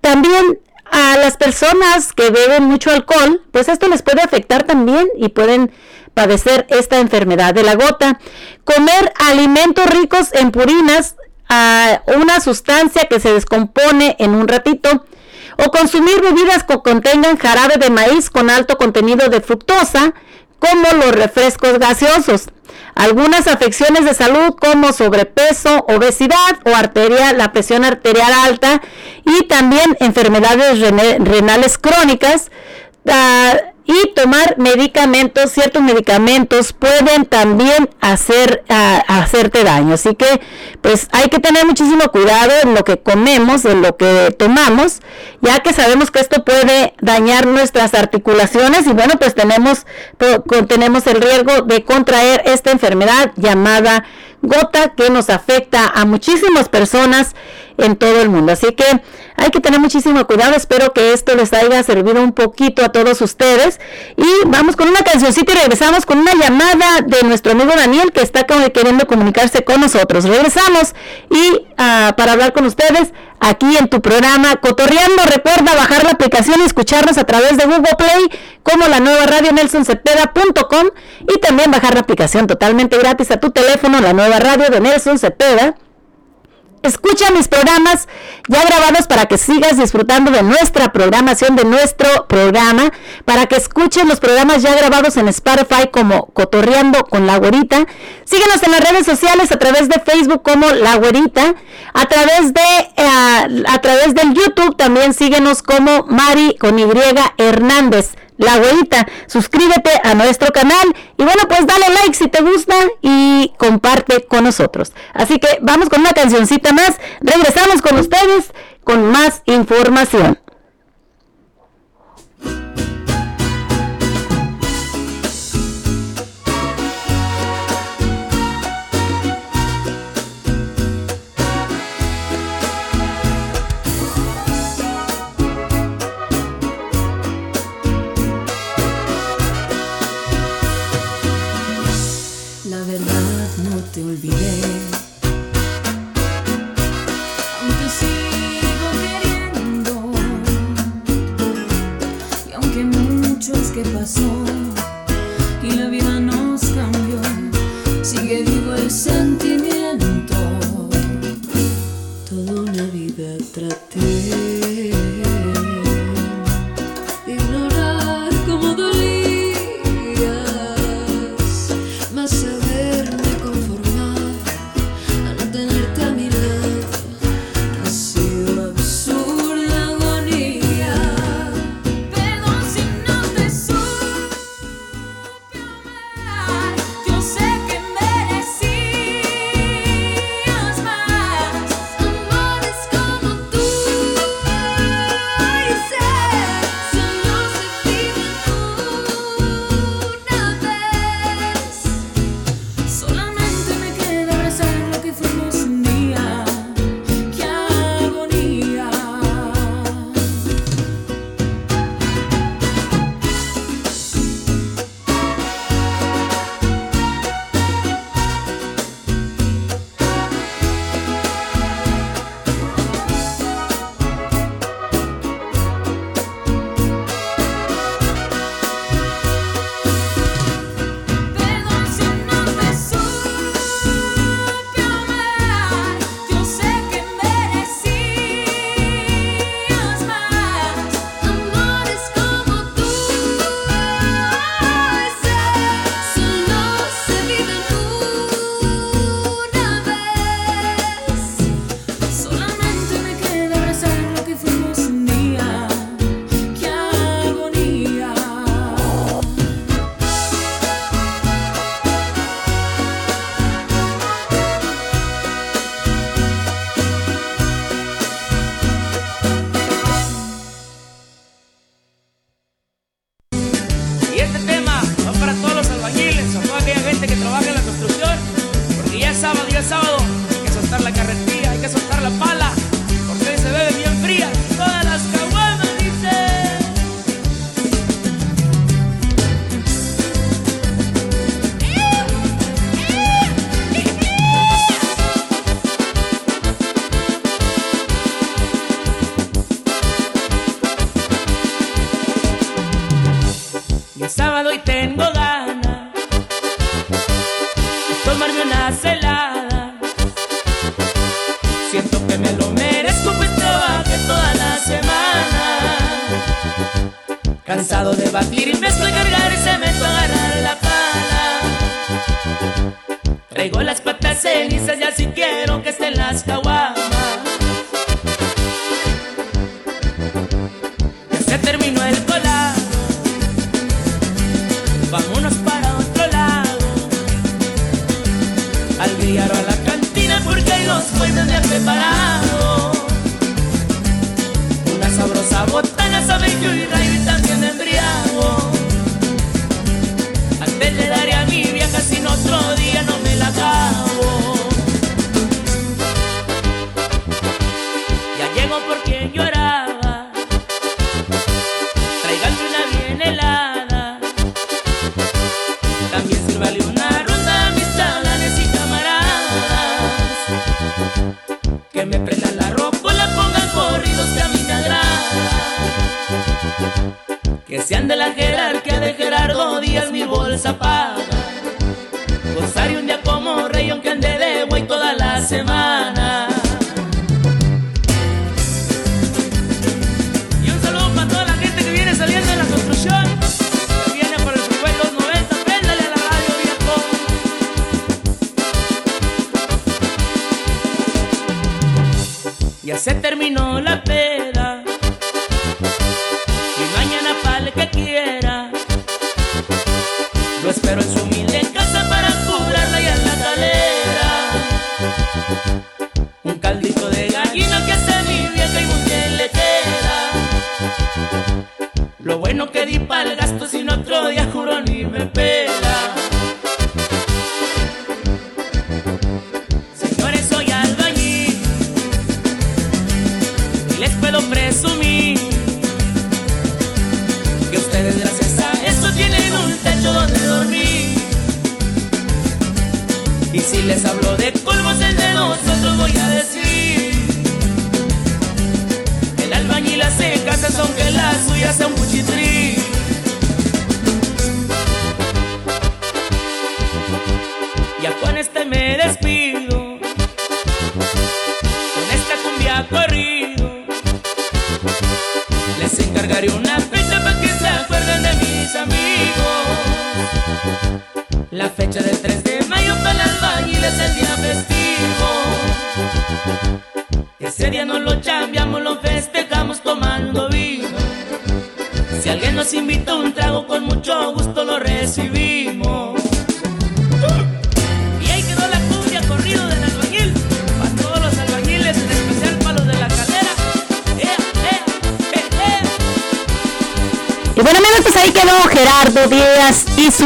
también a las personas que beben mucho alcohol, pues esto les puede afectar también y pueden padecer esta enfermedad de la gota. Comer alimentos ricos en purinas, una sustancia que se descompone en un ratito, o consumir bebidas que contengan jarabe de maíz con alto contenido de fructosa, como los refrescos gaseosos. Algunas afecciones de salud como sobrepeso, obesidad o arteria, la presión arterial alta y también enfermedades renales crónicas. Ah, y tomar medicamentos, ciertos medicamentos pueden también hacer, hacerte daño. Así que pues hay que tener muchísimo cuidado en lo que comemos, en lo que tomamos, ya que sabemos que esto puede dañar nuestras articulaciones y bueno, pues tenemos, tenemos el riesgo de contraer esta enfermedad llamada gota que nos afecta a muchísimas personas en todo el mundo. Así que hay que tener muchísimo cuidado. Espero que esto les haya servido un poquito a todos ustedes. Y vamos con una cancioncita y regresamos con una llamada de nuestro amigo Daniel que está queriendo comunicarse con nosotros. Regresamos y ah, para hablar con ustedes aquí en tu programa Cotorreando. Recuerda bajar la aplicación y escucharnos a través de Google Play como la nueva radio nelsoncepeda.com y también bajar la aplicación totalmente gratis a tu teléfono, la nueva radio de Nelson Cepeda Escucha mis programas ya grabados para que sigas disfrutando de nuestra programación, de nuestro programa, para que escuchen los programas ya grabados en Spotify como Cotorreando con la Güerita. Síguenos en las redes sociales a través de Facebook como La Güerita, a través de eh, a través del YouTube también síguenos como Mari con Y Hernández la abuelita. Suscríbete a nuestro canal y bueno, pues dale like si te gusta y comparte con nosotros. Así que vamos con una cancioncita más. Regresamos con ustedes con más información. Olvidé, aunque sigo queriendo, y aunque muchos que pasó.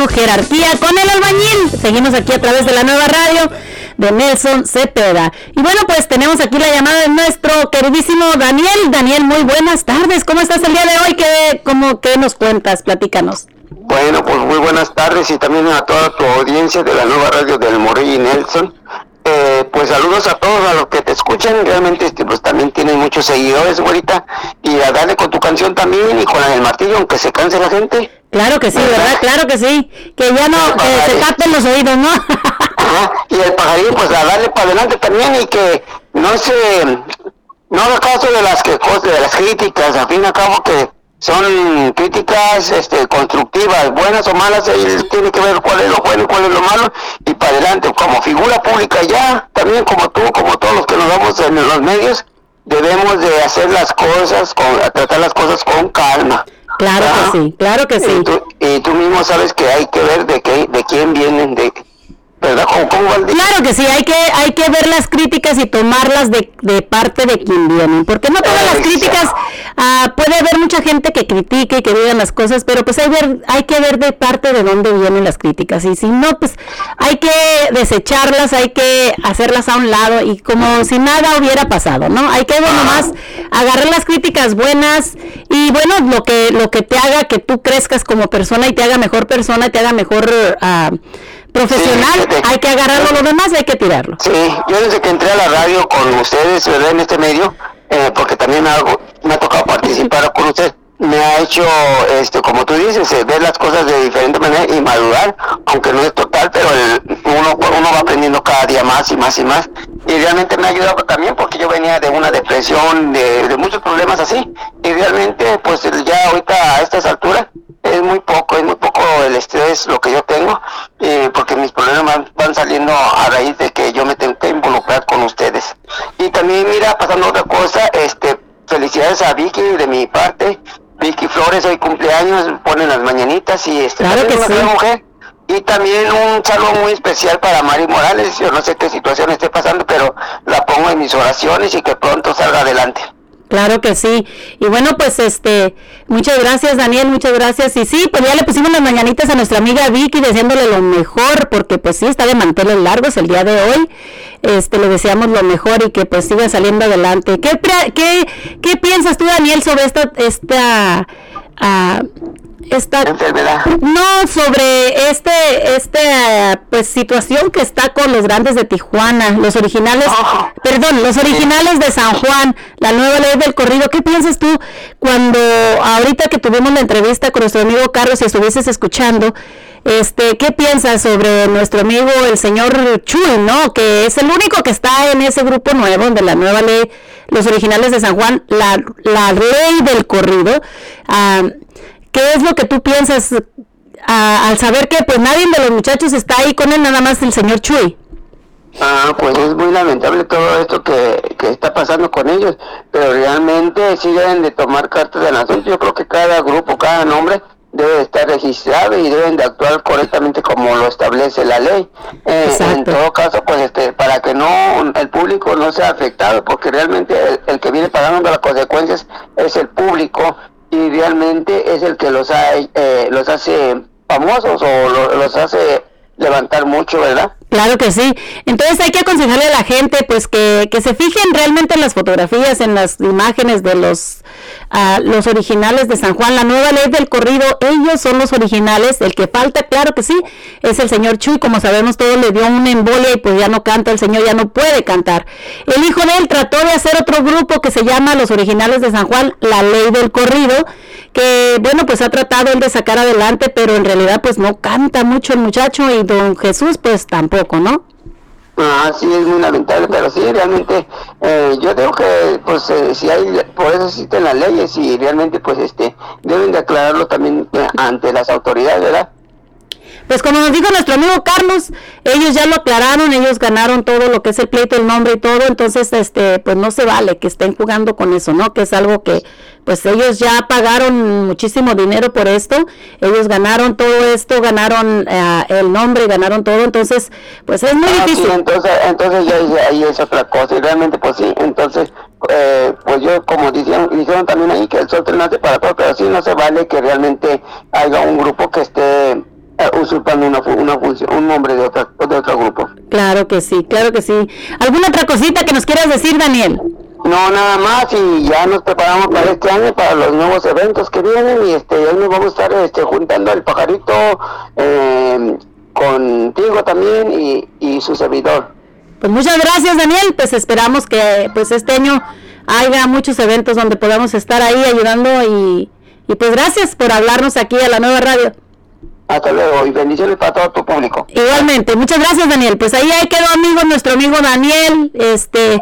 Jerarquía con el albañil. Seguimos aquí a través de la nueva radio de Nelson Cepeda. Y bueno, pues tenemos aquí la llamada de nuestro queridísimo Daniel. Daniel, muy buenas tardes. ¿Cómo estás el día de hoy? ¿Qué, cómo, qué nos cuentas? Platícanos. Bueno, pues muy buenas tardes y también a toda tu audiencia de la nueva radio del Morey y Nelson. Eh, pues saludos a todos a los que te escuchan, realmente este, pues también tienen muchos seguidores, güerita, y a darle con tu canción también y con del martillo, aunque se canse la gente. Claro que sí, ¿verdad? Claro que sí. Que ya no, que se tapen los oídos, ¿no? Ajá, y el pajarín, pues a darle para adelante también y que no se, no haga caso de las que cosas, de las críticas, al fin y al cabo que son críticas este, constructivas, buenas o malas, él tiene que ver cuál es lo bueno y cuál es lo malo, y para adelante, como figura pública ya, también como tú, como todos los que nos vamos en los medios, debemos de hacer las cosas, con, tratar las cosas con calma. Claro ¿verdad? que sí, claro que sí. Y tú, y tú mismo sabes que hay que ver de qué, de quién vienen, de, ¿verdad? ¿Cómo, cómo va el día? Claro que sí, hay que, hay que ver las críticas y tomarlas de, de parte de quien vienen, porque no todas las críticas, ah, puede haber mucha gente que critique y que digan las cosas, pero pues hay, ver, hay que ver de parte de dónde vienen las críticas, y si no, pues hay que desecharlas, hay que hacerlas a un lado y como si nada hubiera pasado, ¿no? Hay que bueno, nomás agarrar las críticas buenas y bueno, lo que, lo que te haga que tú crezcas como persona y te haga mejor persona, te haga mejor ah, profesional, hay que agarrarlo, lo demás hay que tirarlo. Sí, yo desde que entré a la radio con ustedes, ¿verdad? En este medio, eh, porque también hago- me ha tocado participar con usted, me ha hecho, este, como tú dices, eh, ver las cosas de diferente manera y madurar, aunque no es total, pero el- uno, uno va aprendiendo cada día más y más y más. Y realmente me ha ayudado también porque yo venía de una depresión, de, de muchos problemas así, y realmente, pues ya ahorita a estas alturas, es muy poco, es muy poco el estrés lo que yo tengo, eh, porque mis problemas van, van saliendo a raíz de que yo me tengo que involucrar con ustedes. Y también, mira, pasando otra cosa, este, felicidades a Vicky de mi parte. Vicky Flores, hoy cumpleaños, ponen las mañanitas y este, Claro también que una sí. gran mujer. Y también un saludo muy especial para Mari Morales. Yo no sé qué situación esté pasando, pero la pongo en mis oraciones y que pronto salga adelante. Claro que sí. Y bueno, pues este, muchas gracias Daniel, muchas gracias. Y sí, pues ya le pusimos las mañanitas a nuestra amiga Vicky deseándole lo mejor, porque pues sí, está de manteles largos el día de hoy. Este, le deseamos lo mejor y que pues siga saliendo adelante. ¿Qué, qué, qué piensas tú, Daniel, sobre esta, esta, ah, esta no sobre este este pues situación que está con los grandes de Tijuana los originales perdón los originales de San Juan la nueva ley del corrido. Qué piensas tú cuando ahorita que tuvimos la entrevista con nuestro amigo Carlos y estuvieses escuchando este qué piensas sobre nuestro amigo el señor Chuy no que es el único que está en ese grupo nuevo de la nueva ley los originales de San Juan la, la ley del corrido ah, ¿Qué es lo que tú piensas ah, al saber que pues nadie de los muchachos está ahí con él, nada más el señor Chuy? Ah, pues es muy lamentable todo esto que, que está pasando con ellos, pero realmente sí deben de tomar cartas del asunto. Yo creo que cada grupo, cada nombre debe de estar registrado y deben de actuar correctamente como lo establece la ley. Eh, en todo caso, pues este, para que no el público no sea afectado, porque realmente el, el que viene pagando las consecuencias es el público y realmente es el que los, ha, eh, los hace famosos o lo- los hace levantar mucho, ¿verdad? Claro que sí. Entonces hay que aconsejarle a la gente pues que, que se fijen realmente en las fotografías, en las imágenes de los, ah, los originales de San Juan. La nueva ley del corrido, ellos son los originales. El que falta, claro que sí, es el señor Chuy. Como sabemos, todo le dio una embolia y pues ya no canta, el señor ya no puede cantar. El hijo de él trató de hacer otro grupo que se llama Los Originales de San Juan, la ley del corrido, que bueno, pues ha tratado él de sacar adelante, pero en realidad pues no canta mucho el muchacho y don Jesús pues tampoco, ¿no? Ah, sí, es muy lamentable, pero sí, realmente, eh, yo digo que, pues, eh, si hay, por eso existen las leyes y realmente, pues, este, deben de aclararlo también eh, ante las autoridades, ¿verdad? Pues como nos dijo nuestro amigo Carlos, ellos ya lo aclararon, ellos ganaron todo lo que es el pleito, el nombre y todo, entonces este pues no se vale que estén jugando con eso, ¿no? Que es algo que pues ellos ya pagaron muchísimo dinero por esto, ellos ganaron todo esto, ganaron eh, el nombre, ganaron todo, entonces pues es muy Ah, sí, difícil. entonces, entonces ya, ahí es otra cosa y realmente pues sí, entonces eh, pues yo como dijeron, dijeron también ahí que el sol nace para todos, pero sí no se vale que realmente haya un grupo que esté usurpando una, una función, un nombre de, otra, de otro grupo. Claro que sí, claro que sí. ¿Alguna otra cosita que nos quieras decir, Daniel? No, nada más y ya nos preparamos para este año, para los nuevos eventos que vienen y este ahí nos vamos a estar este, juntando al pajarito eh, contigo también y, y su servidor. Pues muchas gracias, Daniel. Pues esperamos que pues este año haya muchos eventos donde podamos estar ahí ayudando y, y pues gracias por hablarnos aquí a la nueva radio. Hasta luego y bendiciones para todo tu público. Igualmente, muchas gracias Daniel. Pues ahí, ahí quedó amigo, nuestro amigo Daniel. Este,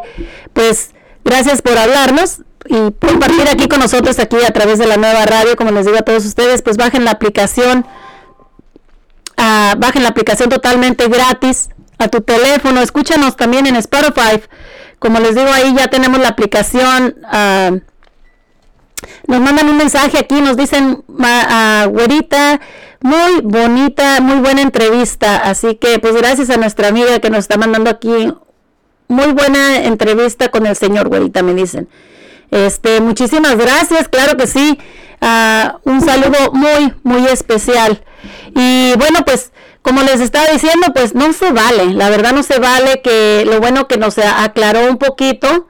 pues gracias por hablarnos y compartir aquí con nosotros aquí a través de la nueva radio. Como les digo a todos ustedes, pues bajen la aplicación, ah, bajen la aplicación totalmente gratis a tu teléfono. Escúchanos también en Spotify. Como les digo, ahí ya tenemos la aplicación. ah, nos mandan un mensaje aquí, nos dicen, ma- güerita, muy bonita, muy buena entrevista. Así que, pues gracias a nuestra amiga que nos está mandando aquí, muy buena entrevista con el señor güerita, me dicen. Este, muchísimas gracias, claro que sí. Ah, un saludo muy, muy especial. Y bueno, pues como les estaba diciendo, pues no se vale, la verdad no se vale que lo bueno que nos aclaró un poquito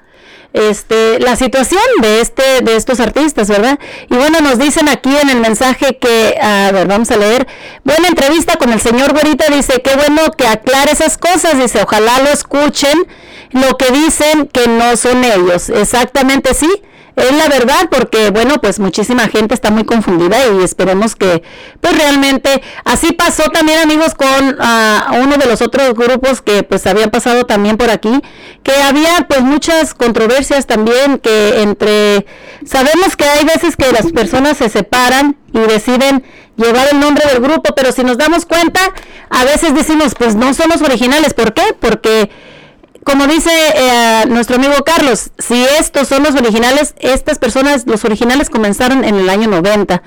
este la situación de este de estos artistas, ¿verdad? Y bueno, nos dicen aquí en el mensaje que a ver, vamos a leer. Buena entrevista con el señor Güerita dice, "Qué bueno que aclare esas cosas." Dice, "Ojalá lo escuchen lo que dicen que no son ellos." Exactamente sí. Es la verdad porque, bueno, pues muchísima gente está muy confundida y esperemos que, pues realmente, así pasó también amigos con ah, uno de los otros grupos que pues habían pasado también por aquí, que había pues muchas controversias también que entre, sabemos que hay veces que las personas se separan y deciden llevar el nombre del grupo, pero si nos damos cuenta, a veces decimos, pues no somos originales, ¿por qué? Porque como dice eh, nuestro amigo Carlos, si estos son los originales, estas personas, los originales comenzaron en el año 90.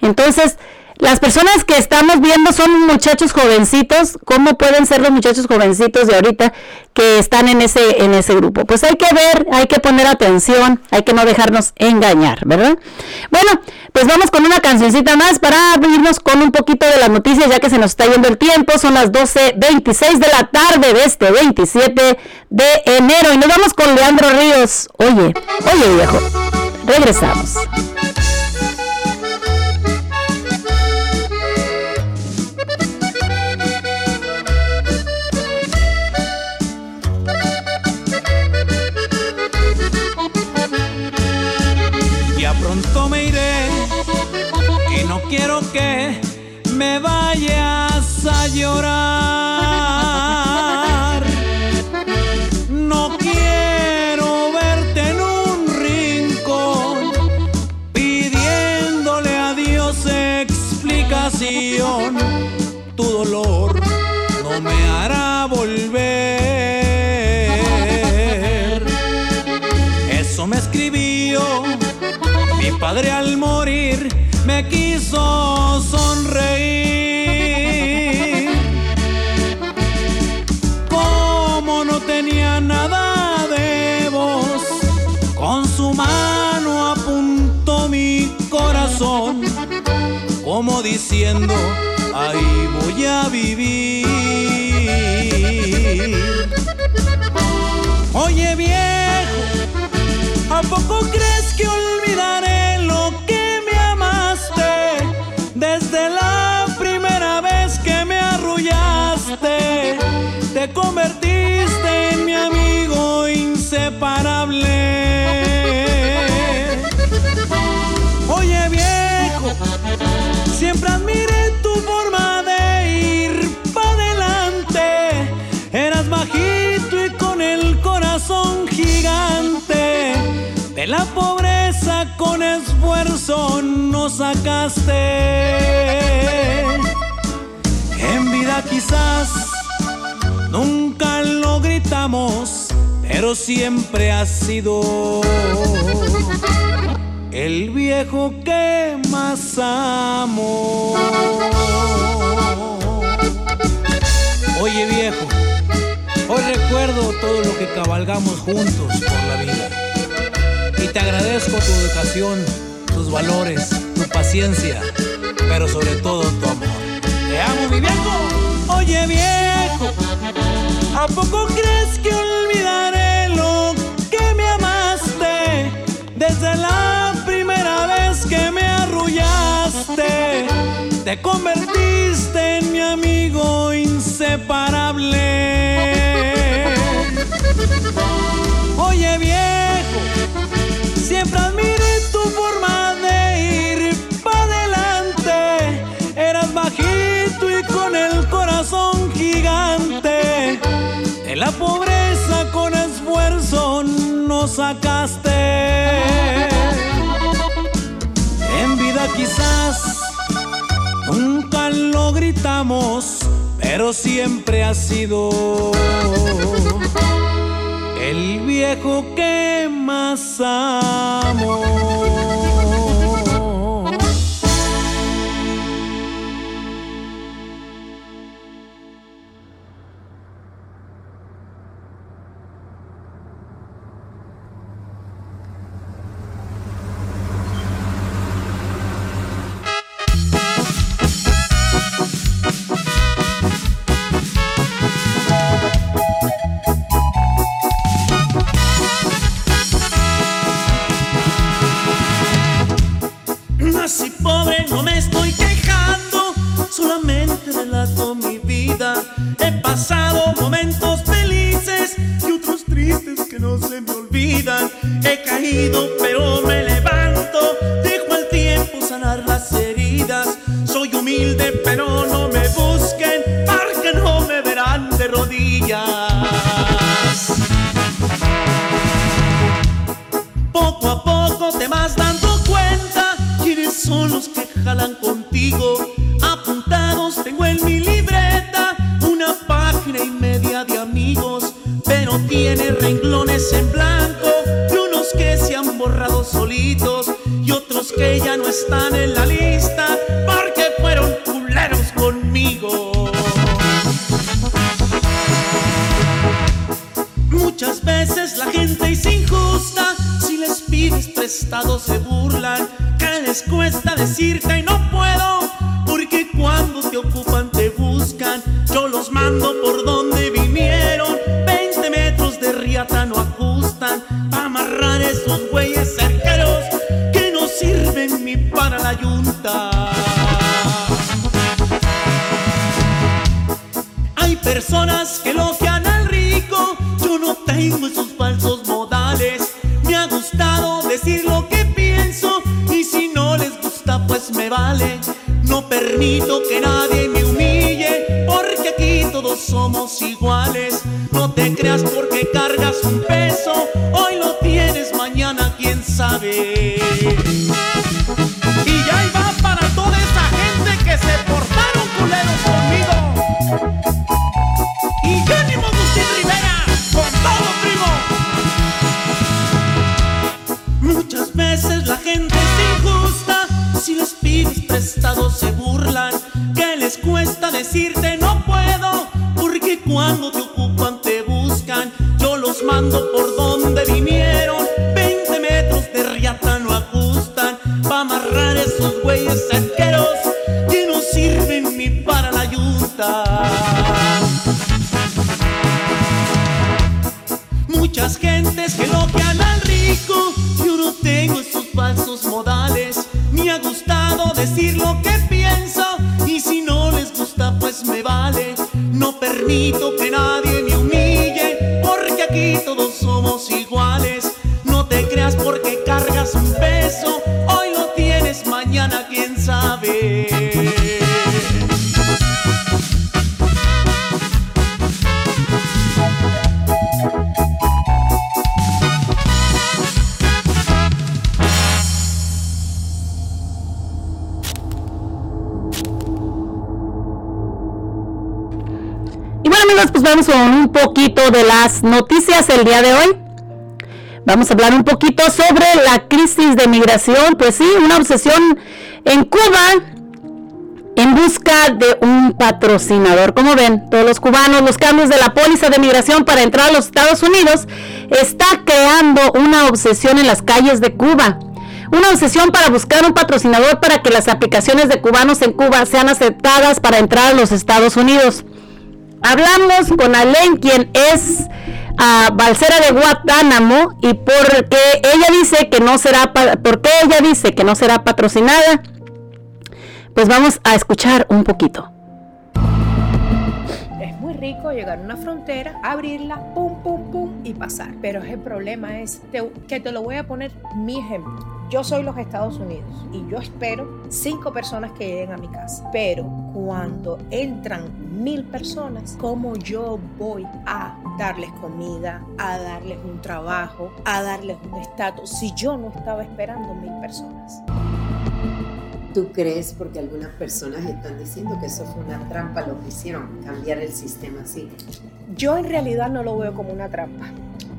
Entonces, las personas que estamos viendo son muchachos jovencitos. ¿Cómo pueden ser los muchachos jovencitos de ahorita que están en ese, en ese grupo? Pues hay que ver, hay que poner atención, hay que no dejarnos engañar, ¿verdad? Bueno, pues vamos con una cancioncita más para irnos con un poquito de las noticias, ya que se nos está yendo el tiempo. Son las 12.26 de la tarde de este 27 de enero. Y nos vamos con Leandro Ríos. Oye, oye viejo. Regresamos. Que me vayas a llorar. No quiero verte en un rincón pidiéndole a Dios explicación. Tu dolor no me hará volver. Eso me escribió mi padre al morir me quiso sonreír. Como no tenía nada de voz, con su mano apuntó mi corazón, como diciendo, ahí voy a vivir. Oye viejo, ¿A poco crees que olvidaré Desde la primera vez que me arrullaste, te convertiste en mi amigo inseparable. Oye viejo, siempre admiré tu forma de ir para adelante. Eras bajito y con el corazón gigante. De la pobreza esfuerzo nos sacaste. Qué vida quizás nunca lo gritamos, pero siempre ha sido el viejo que más amo. Oye viejo, hoy recuerdo todo lo que cabalgamos juntos por la vida. Y te agradezco tu educación, valores, tu paciencia, pero sobre todo tu amor. Te amo, mi viejo. Oye viejo, ¿a poco crees que olvidaré lo que me amaste desde la primera vez que me arrullaste? Te convertiste en mi amigo inseparable. La pobreza con esfuerzo nos sacaste. En vida quizás nunca lo gritamos, pero siempre ha sido el viejo que más amo. Pa' amarrar esos güeyes cerqueros que no sirven ni para la yunta. Hay personas que elogian al rico, yo no tengo esos falsos modales. Me ha gustado decir lo que pienso y si no les gusta pues me vale. No permito que nadie me humille porque aquí todos somos iguales. No te creas porque cargas un peso, las noticias el día de hoy. Vamos a hablar un poquito sobre la crisis de migración. Pues sí, una obsesión en Cuba en busca de un patrocinador. Como ven, todos los cubanos, los cambios de la póliza de migración para entrar a los Estados Unidos está creando una obsesión en las calles de Cuba. Una obsesión para buscar un patrocinador para que las aplicaciones de cubanos en Cuba sean aceptadas para entrar a los Estados Unidos. Hablamos con Alain, quien es a balsera de Guantánamo y porque ella dice que no será porque ella dice que no será patrocinada pues vamos a escuchar un poquito. Es muy rico llegar a una frontera, abrirla, pum, pum, pum y pasar. Pero el problema es te- que te lo voy a poner mi ejemplo. Yo soy los Estados Unidos y yo espero cinco personas que lleguen a mi casa. Pero cuando entran mil personas, ¿cómo yo voy a darles comida, a darles un trabajo, a darles un estatus si yo no estaba esperando mil personas? ¿Tú crees porque algunas personas están diciendo que eso fue una trampa lo que hicieron, cambiar el sistema así? Yo en realidad no lo veo como una trampa,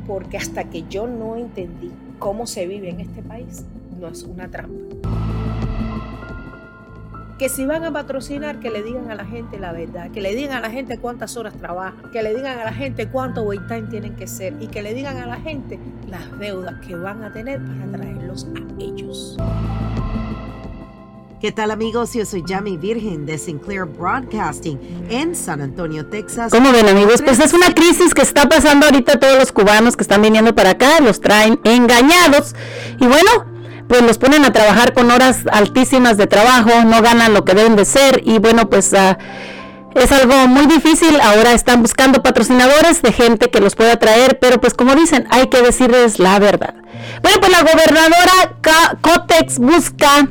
porque hasta que yo no entendí cómo se vive en este país, no es una trampa. Que si van a patrocinar, que le digan a la gente la verdad, que le digan a la gente cuántas horas trabajan, que le digan a la gente cuánto wait time tienen que ser y que le digan a la gente las deudas que van a tener para traerlos a ellos. ¿Qué tal amigos? Yo soy Yami Virgen de Sinclair Broadcasting en San Antonio, Texas. ¿Cómo ven amigos? Pues es una crisis que está pasando ahorita todos los cubanos que están viniendo para acá, los traen engañados y bueno, pues los ponen a trabajar con horas altísimas de trabajo, no ganan lo que deben de ser y bueno, pues ah, es algo muy difícil. Ahora están buscando patrocinadores de gente que los pueda traer, pero pues como dicen, hay que decirles la verdad. Bueno, pues la gobernadora Cotex busca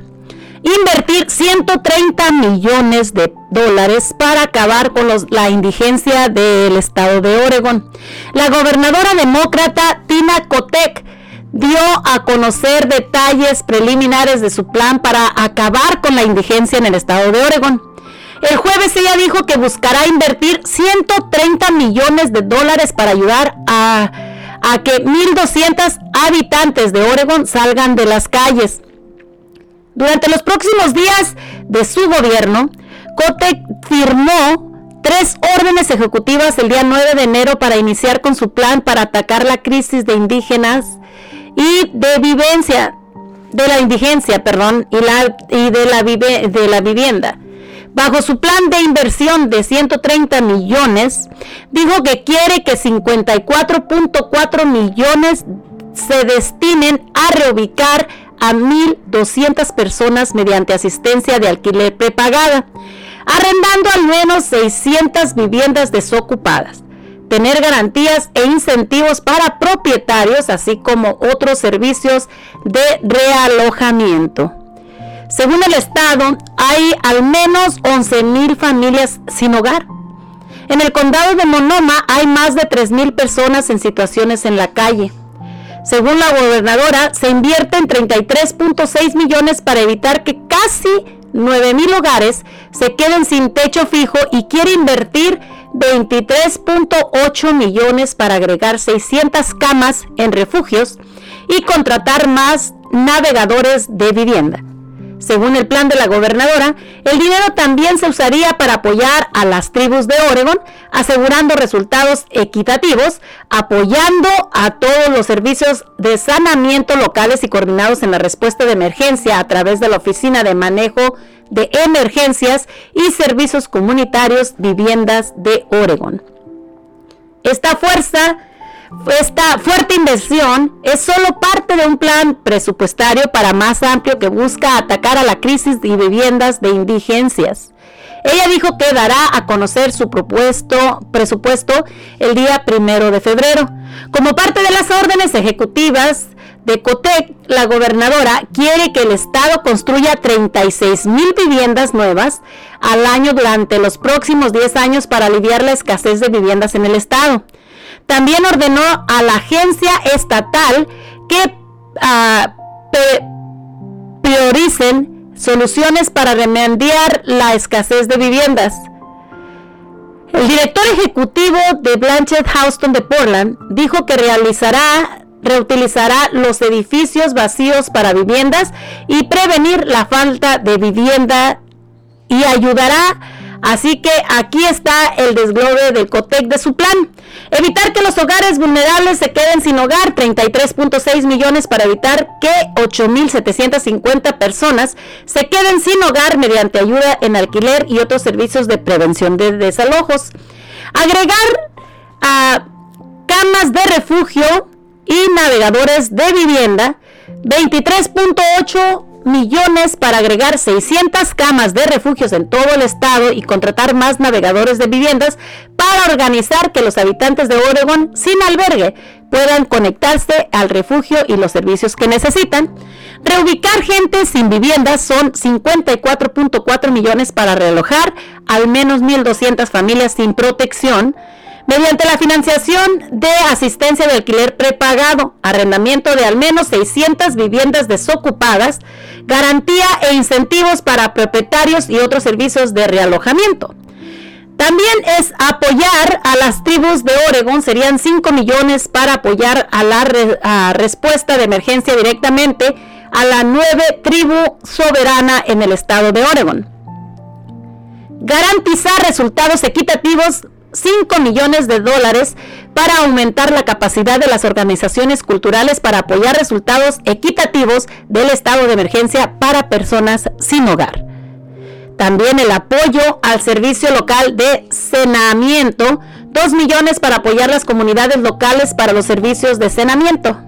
invertir 130 millones de dólares para acabar con la indigencia del estado de Oregon. La gobernadora demócrata Tina Kotek dio a conocer detalles preliminares de su plan para acabar con la indigencia en el estado de Oregon. El jueves ella dijo que buscará invertir 130 millones de dólares para ayudar a, a que 1.200 habitantes de Oregon salgan de las calles. Durante los próximos días de su gobierno, Kotek firmó tres órdenes ejecutivas el día 9 de enero para iniciar con su plan para atacar la crisis de indígenas y de vivencia de la indigencia, perdón, y, la, y de, la vive- de la vivienda. Bajo su plan de inversión de 130 millones, dijo que quiere que 54.4 millones se destinen a reubicar a 1.200 personas mediante asistencia de alquiler prepagada, arrendando al menos 600 viviendas desocupadas, tener garantías e incentivos para propietarios, así como otros servicios de realojamiento. Según el Estado, hay al menos 11.000 familias sin hogar. En el condado de Monoma hay más de 3.000 personas en situaciones en la calle. Según la gobernadora, se invierte en 33.6 millones para evitar que casi 9.000 hogares se queden sin techo fijo y quiere invertir 23.8 millones para agregar 600 camas en refugios y contratar más navegadores de vivienda. Según el plan de la gobernadora, el dinero también se usaría para apoyar a las tribus de Oregon, asegurando resultados equitativos, apoyando a todos los servicios de saneamiento locales y coordinados en la respuesta de emergencia a través de la Oficina de Manejo de Emergencias y Servicios Comunitarios Viviendas de Oregon. Esta fuerza esta fuerte inversión es solo parte de un plan presupuestario para más amplio que busca atacar a la crisis de viviendas de indigencias. Ella dijo que dará a conocer su propuesto presupuesto el día primero de febrero. Como parte de las órdenes ejecutivas de COTEC, la gobernadora quiere que el Estado construya 36 mil viviendas nuevas al año durante los próximos 10 años para aliviar la escasez de viviendas en el Estado. También ordenó a la agencia estatal que ah, prioricen soluciones para remediar la escasez de viviendas. El director ejecutivo de Blanchett Houston de Portland dijo que realizará, reutilizará los edificios vacíos para viviendas y prevenir la falta de vivienda y ayudará. Así que aquí está el desglobe del COTEC de su plan. Evitar que los hogares vulnerables se queden sin hogar, 33.6 millones para evitar que 8.750 personas se queden sin hogar mediante ayuda en alquiler y otros servicios de prevención de desalojos. Agregar a camas de refugio y navegadores de vivienda, 23.8 millones para agregar 600 camas de refugios en todo el estado y contratar más navegadores de viviendas para organizar que los habitantes de Oregon sin albergue puedan conectarse al refugio y los servicios que necesitan. Reubicar gente sin viviendas son 54.4 millones para realojar al menos 1.200 familias sin protección mediante la financiación de asistencia de alquiler prepagado, arrendamiento de al menos 600 viviendas desocupadas, garantía e incentivos para propietarios y otros servicios de realojamiento. También es apoyar a las tribus de Oregon, serían 5 millones para apoyar a la respuesta de emergencia directamente a la nueve tribu soberana en el estado de Oregon. Garantizar resultados equitativos 5 millones de dólares para aumentar la capacidad de las organizaciones culturales para apoyar resultados equitativos del estado de emergencia para personas sin hogar. También el apoyo al servicio local de cenamiento, 2 millones para apoyar las comunidades locales para los servicios de cenamiento.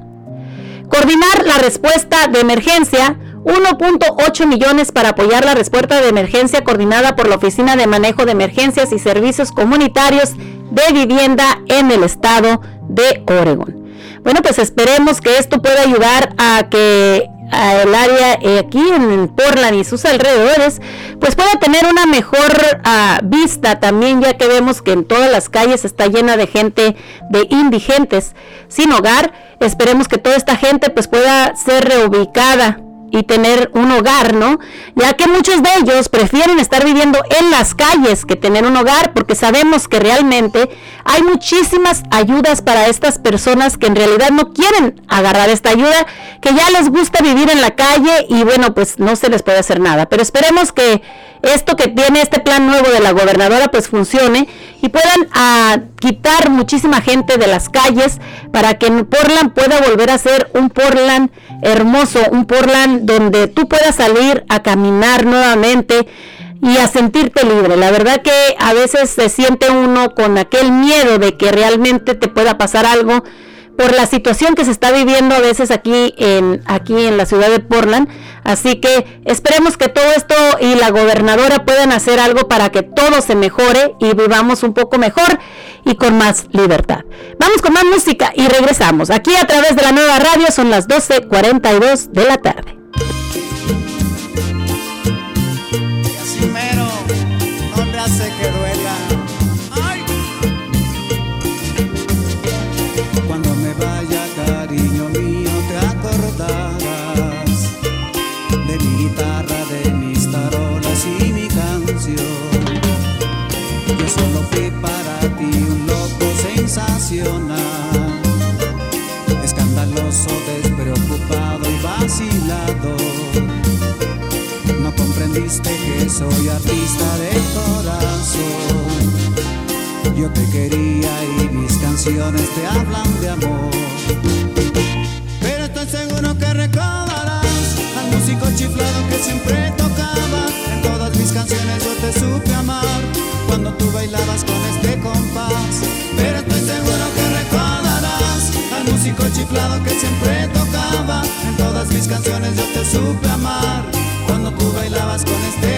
Coordinar la respuesta de emergencia, 1.8 millones para apoyar la respuesta de emergencia coordinada por la Oficina de Manejo de Emergencias y Servicios Comunitarios de Vivienda en el estado de Oregon. Bueno, pues esperemos que esto pueda ayudar a que el área eh, aquí en Portland y sus alrededores pues pueda tener una mejor ah, vista también ya que vemos que en todas las calles está llena de gente de indigentes sin hogar esperemos que toda esta gente pues pueda ser reubicada y tener un hogar, ¿no? Ya que muchos de ellos prefieren estar viviendo en las calles que tener un hogar porque sabemos que realmente hay muchísimas ayudas para estas personas que en realidad no quieren agarrar esta ayuda, que ya les gusta vivir en la calle y bueno, pues no se les puede hacer nada. Pero esperemos que esto que tiene este plan nuevo de la gobernadora pues funcione y puedan ah, quitar muchísima gente de las calles para que Portland pueda volver a ser un Portland hermoso, un Portland donde tú puedas salir a caminar nuevamente y a sentirte libre. La verdad que a veces se siente uno con aquel miedo de que realmente te pueda pasar algo por la situación que se está viviendo a veces aquí en aquí en la ciudad de Portland. Así que esperemos que todo esto y la gobernadora puedan hacer algo para que todo se mejore y vivamos un poco mejor y con más libertad. Vamos con más música y regresamos. Aquí a través de la nueva radio son las 12:42 de la tarde. Escandaloso, despreocupado y vacilado. No comprendiste que soy artista de corazón. Yo te quería y mis canciones te hablan de amor. Pero estoy seguro que recordarás al músico chiflado que siempre tocaba. En todas mis canciones yo te supe canciones yo te supe amar. Cuando tú bailabas con este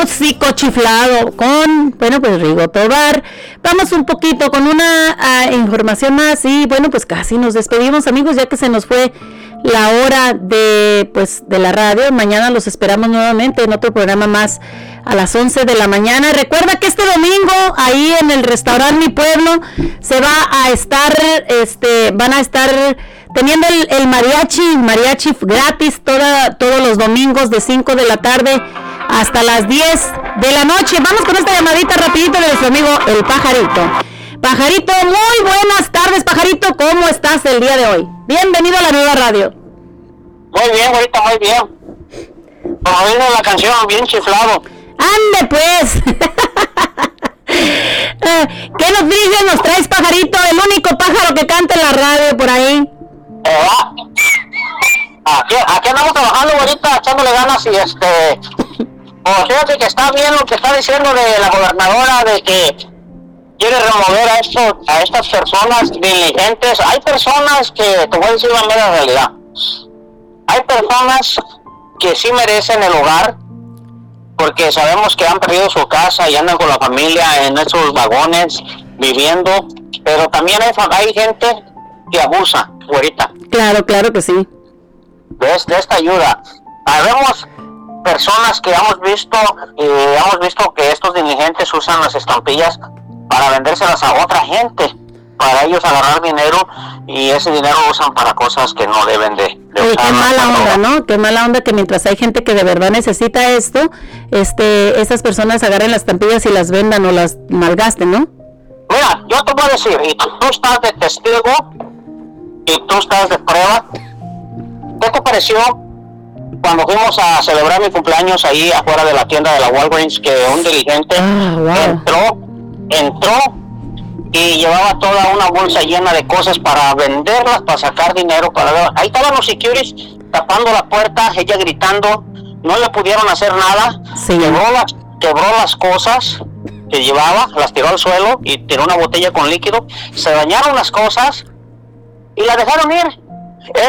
músico, chiflado con, bueno, pues Rigo Tobar. Vamos un poquito con una ah, información más y bueno, pues casi nos despedimos amigos ya que se nos fue la hora de, pues, de la radio. Mañana los esperamos nuevamente en otro programa más a las 11 de la mañana. Recuerda que este domingo ahí en el restaurante Mi Pueblo se va a estar, este, van a estar teniendo el, el mariachi, mariachi gratis toda, todos los domingos de 5 de la tarde hasta las 10 de la noche. Vamos con esta llamadita rapidito de nuestro amigo El Pajarito. Pajarito, muy buenas tardes, Pajarito. ¿Cómo estás el día de hoy? Bienvenido a la nueva radio. Muy bien, ahorita muy bien. Como dice la canción, bien chiflado. ¡Ande pues! Eh, ¿Qué noticias nos traes, Pajarito? El único pájaro que canta en la radio por ahí. Eh, ah, aquí, aquí andamos trabajando ahorita, echándole ganas y este... Pues fíjate que está bien lo que está diciendo de la gobernadora de que quiere remover a, esto, a estas personas diligentes. Hay personas que, te voy a decir la mera realidad, hay personas que sí merecen el hogar porque sabemos que han perdido su casa y andan con la familia en esos vagones viviendo, pero también hay, hay gente que abusa ahorita Claro, claro que sí. de, de esta ayuda. Habemos personas que hemos visto y hemos visto que estos dirigentes usan las estampillas para vendérselas a otra gente, para ellos agarrar dinero y ese dinero lo usan para cosas que no deben de, de Oye, usar. qué mala onda, ¿no? Qué mala onda que mientras hay gente que de verdad necesita esto, este, estas personas agarren las estampillas y las vendan o las malgasten, ¿no? Mira, yo te voy a decir, y tú, tú estás de testigo y tú estás de prueba. ¿Qué te pareció cuando fuimos a celebrar mi cumpleaños ahí afuera de la tienda de la Walgreens que un dirigente entró, entró y llevaba toda una bolsa llena de cosas para venderlas, para sacar dinero, para ahí estaban los securities tapando la puerta, ella gritando, no le pudieron hacer nada, quebró las, quebró las cosas que llevaba, las tiró al suelo y tiró una botella con líquido, se dañaron las cosas y la dejaron ir.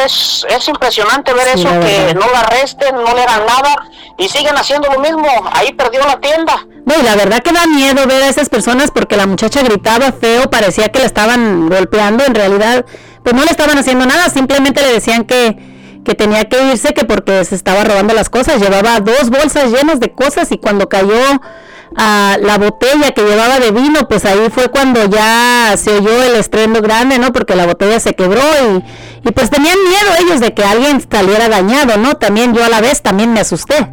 Es, es impresionante ver Sí, eso, que no la arresten, no le hagan nada y siguen haciendo lo mismo. Ahí perdió la tienda. No, y la verdad que da miedo ver a esas personas porque la muchacha gritaba feo, parecía que la estaban golpeando, en realidad pues no le estaban haciendo nada, simplemente le decían que, que tenía que irse, que porque se estaba robando las cosas, llevaba dos bolsas llenas de cosas y cuando cayó a la botella que llevaba de vino, pues ahí fue cuando ya se oyó el estruendo grande, ¿no? Porque la botella se quebró y, y pues tenían miedo ellos de que alguien saliera dañado, ¿no? También yo a la vez también me asusté.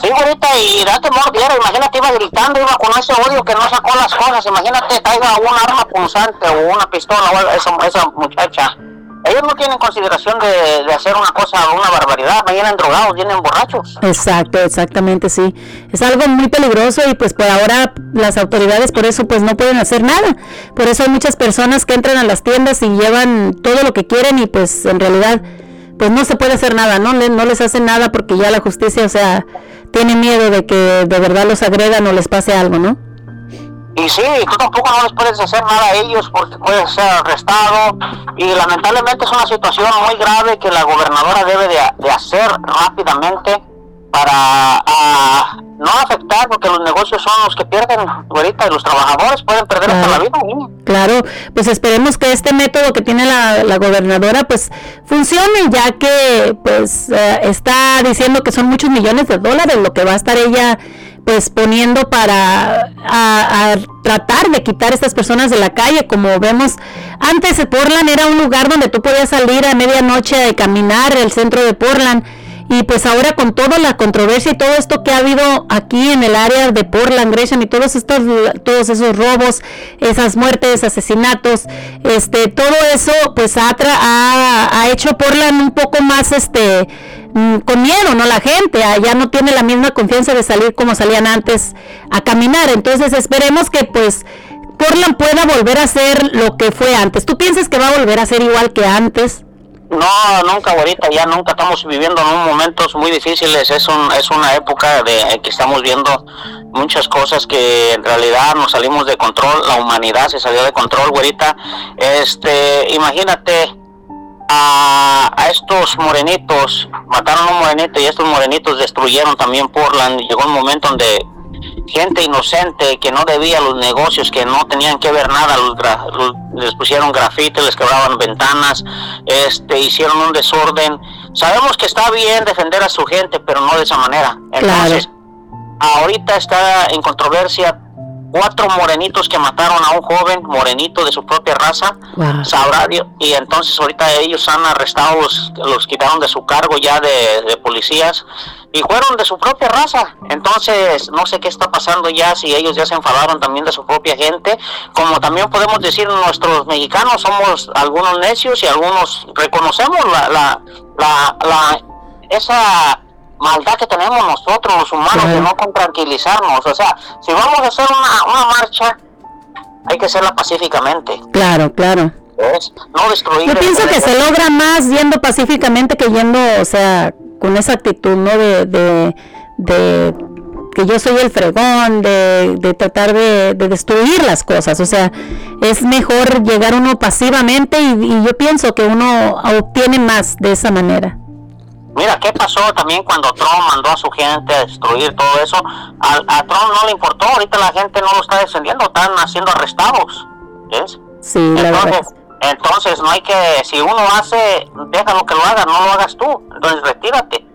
Sí, ahorita y da temor, viera, imagínate, iba gritando, iba con ese odio que no sacó las cosas, imagínate, traiga un arma punzante o una pistola o esa, esa muchacha. Ellos no tienen consideración de, de hacer una cosa, una barbaridad, vienen drogados, vienen borrachos. Exacto, exactamente, sí. Es algo muy peligroso y pues por ahora las autoridades por eso pues no pueden hacer nada. Por eso hay muchas personas que entran a las tiendas y llevan todo lo que quieren y pues en realidad pues no se puede hacer nada, ¿no? Le- no les hacen nada porque ya la justicia, o sea, tiene miedo de que de verdad los agredan o les pase algo, ¿no? Y sí, tú tampoco no les puedes hacer nada a ellos porque puedes ser arrestado. Y lamentablemente es una situación muy grave que la gobernadora debe de, de hacer rápidamente para ah, no afectar, porque los negocios son los que pierden, ahorita, y los trabajadores pueden perder hasta la vida. Claro, pues esperemos que este método que tiene la, la gobernadora pues funcione, ya que pues eh, está diciendo que son muchos millones de dólares lo que va a estar ella pues poniendo para a, tratar de quitar a estas personas de la calle, como vemos antes Portland era un lugar donde tú podías salir a medianoche a caminar el centro de Portland y pues ahora con toda la controversia y todo esto que ha habido aquí en el área de Portland, Gresham y todos estos todos esos robos, esas muertes, asesinatos, este todo eso pues ha, ha, ha hecho Portland un poco más este con miedo, ¿no? La gente ah, ya no tiene la misma confianza de salir como salían antes a caminar. Entonces esperemos que pues Portland pueda volver a ser lo que fue antes. ¿Tú piensas que va a volver a ser igual que antes? No, nunca, ahorita ya nunca estamos viviendo en un momentos muy difíciles. Es, un, es una época de que estamos viendo muchas cosas que en realidad nos salimos de control. La humanidad se salió de control, güerita. Este, imagínate a, a estos morenitos, mataron a un morenito y estos morenitos destruyeron también Portland. Llegó un momento donde gente inocente que no debía los negocios, que no tenían que ver nada, los gra- los- les pusieron grafite, les quebraban ventanas, este, hicieron un desorden. Sabemos que está bien defender a su gente, pero no de esa manera. Entonces, ahorita está en controversia cuatro morenitos que mataron a un joven morenito de su propia raza, Wow. sabrá Dios, y entonces ahorita ellos han arrestado, los, los quitaron de su cargo ya de, de policías y fueron de su propia raza. Entonces no sé qué está pasando ya, si ellos ya se enfadaron también de su propia gente, como también podemos decir nuestros mexicanos somos algunos necios y algunos reconocemos la, la, la, la- esa maldad que tenemos nosotros los humanos de no con tranquilizarnos. O sea, si vamos a hacer una, una marcha, hay que hacerla pacíficamente. Claro, claro. ¿ves? No destruir. Yo pienso que se logra más yendo pacíficamente que yendo, o sea, con esa actitud, ¿no? De, de, de que yo soy el fregón, de, de tratar de, de destruir las cosas. O sea, es mejor llegar uno pasivamente y, y yo pienso que uno obtiene más de esa manera. Mira, ¿qué pasó también cuando Trump mandó a su gente a destruir todo eso? A, a Trump no le importó, ahorita la gente no lo está defendiendo, están siendo arrestados. ¿Ves? Sí, la verdad. Entonces, entonces no hay que, si uno hace, déjalo que lo haga, no lo hagas tú, entonces retírate.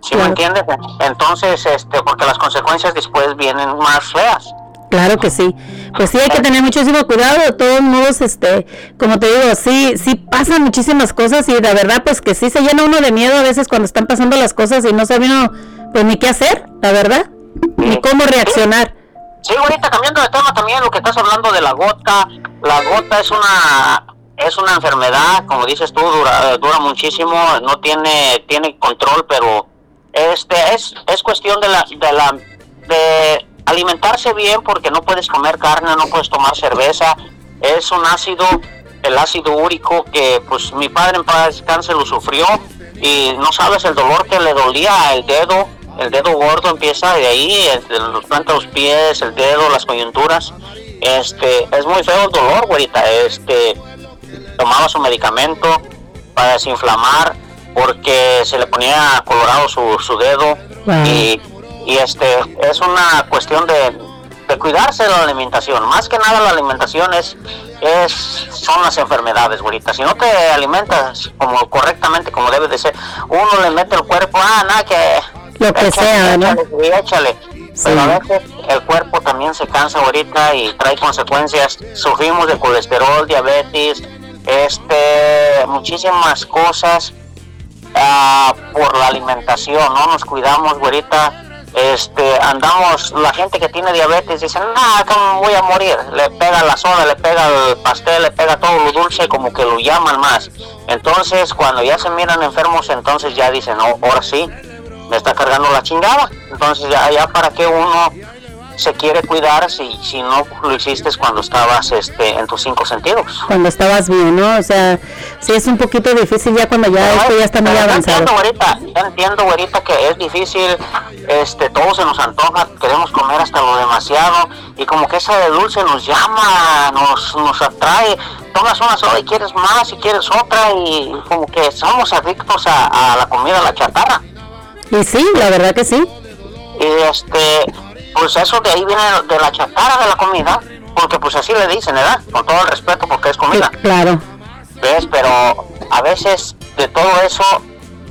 ¿Sí me Claro. entiendes? Entonces, este, porque las consecuencias después vienen más feas. Claro que sí. Pues sí, hay que tener muchísimo cuidado. De todos modos, este, como te digo, sí, sí pasan muchísimas cosas y la verdad, pues que sí se llena uno de miedo a veces cuando están pasando las cosas y no sabe uno, pues ni qué hacer, la verdad, ni cómo reaccionar. Sí, ahorita cambiando de tema también lo que estás hablando de la gota, la gota es una es una enfermedad, como dices tú, dura, dura muchísimo, no tiene tiene control, pero este es es cuestión de la de la de alimentarse bien porque no puedes comer carne, no puedes tomar cerveza, es un ácido el ácido úrico que pues mi padre en paz descanse lo sufrió y no sabes el dolor que le dolía el dedo el dedo gordo empieza de ahí, los plantas los pies, el dedo, las coyunturas. Este, es muy feo el dolor, güerita. Este, tomaba su medicamento para desinflamar porque se le ponía colorado su, su dedo Wow. y, y este, es una cuestión de, de cuidarse de la alimentación. Más que nada la alimentación es, es son las enfermedades, güerita. Si no te alimentas como correctamente, como debe de ser, uno le mete el cuerpo, ah, nada que Lo que sea, ¿no? échale, sí, échale. Pero a veces el cuerpo también se cansa ahorita y trae consecuencias. Sufrimos de colesterol, diabetes, este, muchísimas cosas ah, por la alimentación. No nos cuidamos, güerita. Este, andamos, la gente que tiene diabetes dicen, no, ¿cómo voy a morir? Le pega la soda, le pega el pastel, le pega todo lo dulce, como que lo llaman más. Entonces, cuando ya se miran enfermos, entonces ya dicen, no, ahora sí, me está cargando la chingada. Entonces ya, ya para qué uno se quiere cuidar si, si no lo hiciste cuando estabas este, en tus cinco sentidos. Cuando estabas bien, ¿no? O sea, sí es un poquito difícil ya cuando ya esto ya está muy avanzado. entiendo, güerita, entiendo, güerita, que es difícil, este, todo se nos antoja, queremos comer hasta lo demasiado, y como que esa de dulce nos llama, nos, nos atrae, tomas una sola y quieres más, y quieres otra, y como que somos adictos a, a la comida, a la chatarra. Y sí, la verdad que sí. Y este, pues eso de ahí viene de la chatarra de la comida, porque pues así le dicen, ¿verdad? Con todo el respeto porque es comida. Claro. ¿Ves? Pero a veces de todo eso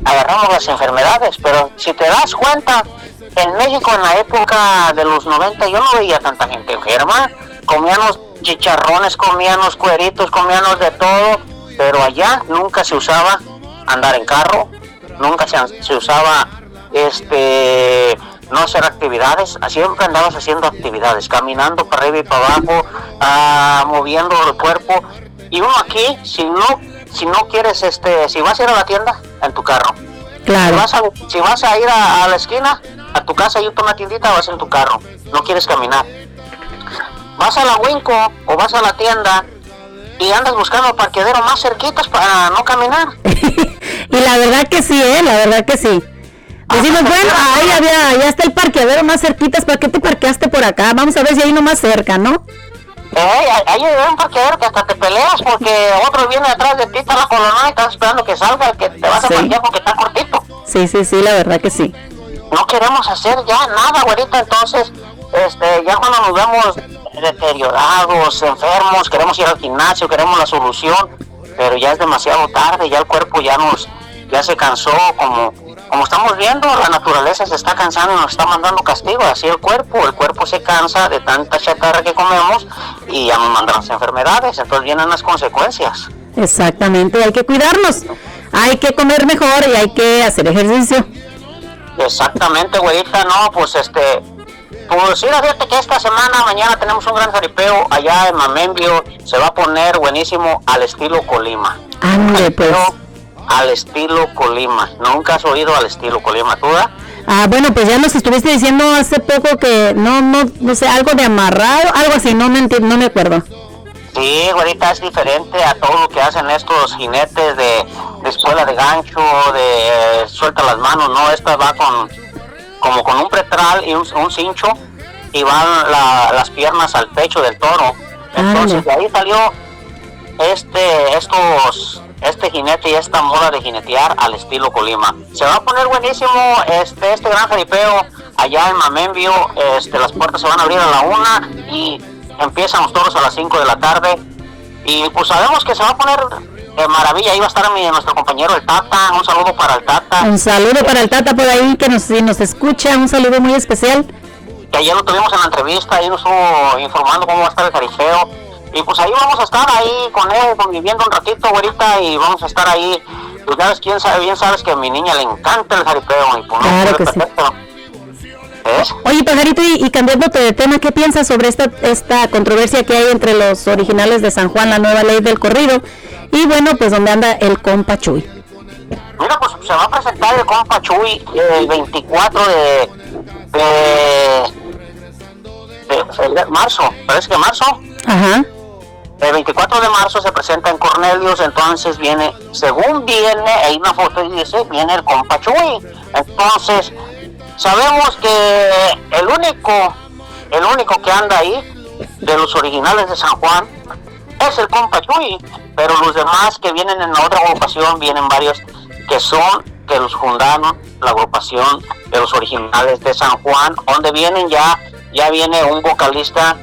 agarramos las enfermedades, pero si te das cuenta, en México en la época de los 90 yo no veía tanta gente enferma, comíamos chicharrones, comíamos cueritos, comíamos de todo, pero allá nunca se usaba andar en carro, nunca se, se usaba este no hacer actividades, siempre andabas haciendo actividades, caminando para arriba y para abajo, ah, moviendo el cuerpo. Y uno aquí, si no, si no quieres, este, si vas a ir a la tienda, en tu carro. Claro. Si vas a, si vas a ir a, a la esquina, a tu casa y a una tiendita, vas en tu carro. No quieres caminar. Vas a la Winco o vas a la tienda y andas buscando parqueadero más cerquitas para no caminar. Y la verdad que sí, ¿eh? La verdad que sí. Decimos, bueno, ahí había, ya está el parqueadero más cerquitas, ¿para qué te parqueaste por acá? Vamos a ver si hay uno más cerca, ¿no? Eh, ahí hay un parqueadero que hasta te peleas porque otro viene atrás de ti, está la colona y estás esperando que salga, que te vas a Sí. parquear porque está cortito. Sí, sí, sí, la verdad que sí. No queremos hacer ya nada, güerita, entonces, este, ya cuando nos vemos deteriorados, enfermos, queremos ir al gimnasio, queremos la solución, pero ya es demasiado tarde, ya el cuerpo ya nos, ya se cansó, como, como estamos viendo, la naturaleza se está cansando y nos está mandando castigo, así el cuerpo, el cuerpo se cansa de tanta chatarra que comemos y ya nos mandan las enfermedades, entonces vienen las consecuencias. Exactamente, hay que cuidarnos. Hay que comer mejor y hay que hacer ejercicio. Exactamente, güerita, no, pues este, pues sí, fíjate que esta semana, mañana tenemos un gran jaripeo allá en Mamembio, se va a poner buenísimo al estilo Colima. Ande, pues. Al estilo Colima, nunca has oído al estilo Colima, ¿tú? da? Ah, bueno, pues ya nos estuviste diciendo hace poco que no, no, no sé, algo de amarrado, algo así, no me no me acuerdo. Sí, güerita, es diferente a todo lo que hacen estos jinetes de, de escuela de gancho, de eh, suelta las manos, ¿no? Esta va con, como con un pretral y un, un cincho y van la- las piernas al pecho del toro. Entonces de ahí salió este, estos, este jinete y esta moda de jinetear al estilo Colima. Se va a poner buenísimo este, este gran jaripeo allá en Mamembio. Este, las puertas se van a abrir a la una y empiezan los toros a las 5 de la tarde. Y pues sabemos que se va a poner de maravilla. Ahí va a estar mi, nuestro compañero el Tata. Un saludo para el Tata. Un saludo para el Tata por ahí que nos, si nos escucha, un saludo muy especial. que ayer lo tuvimos en la entrevista, ahí nos estuvo informando cómo va a estar el jaripeo. Y pues ahí vamos a estar ahí con él, conviviendo un ratito, güerita, y vamos a estar ahí. Pues sabes, quién sabe, bien sabes que a mi niña le encanta el jaripeo, y pues no, Claro que sí. perfecto. ¿Ves? Oye, Pajarito, y, y cambiándote de tema, ¿qué piensas sobre esta, esta controversia que hay entre los originales de San Juan, la nueva ley del corrido? Y bueno, pues donde anda el compa Chuy. Mira, pues se va a presentar el compa Chuy el 24 de, de, de- de marzo, parece que marzo. Ajá. El 24 de marzo se presenta en Cornelius, entonces viene, según viene, hay una foto y dice, viene el compa Chuy. Entonces, sabemos que el único, el único que anda ahí, de los originales de San Juan, es el compa Chuy. Pero los demás que vienen en la otra agrupación, vienen varios que son, que los fundaron, la agrupación de los originales de San Juan, donde vienen ya, ya viene un vocalista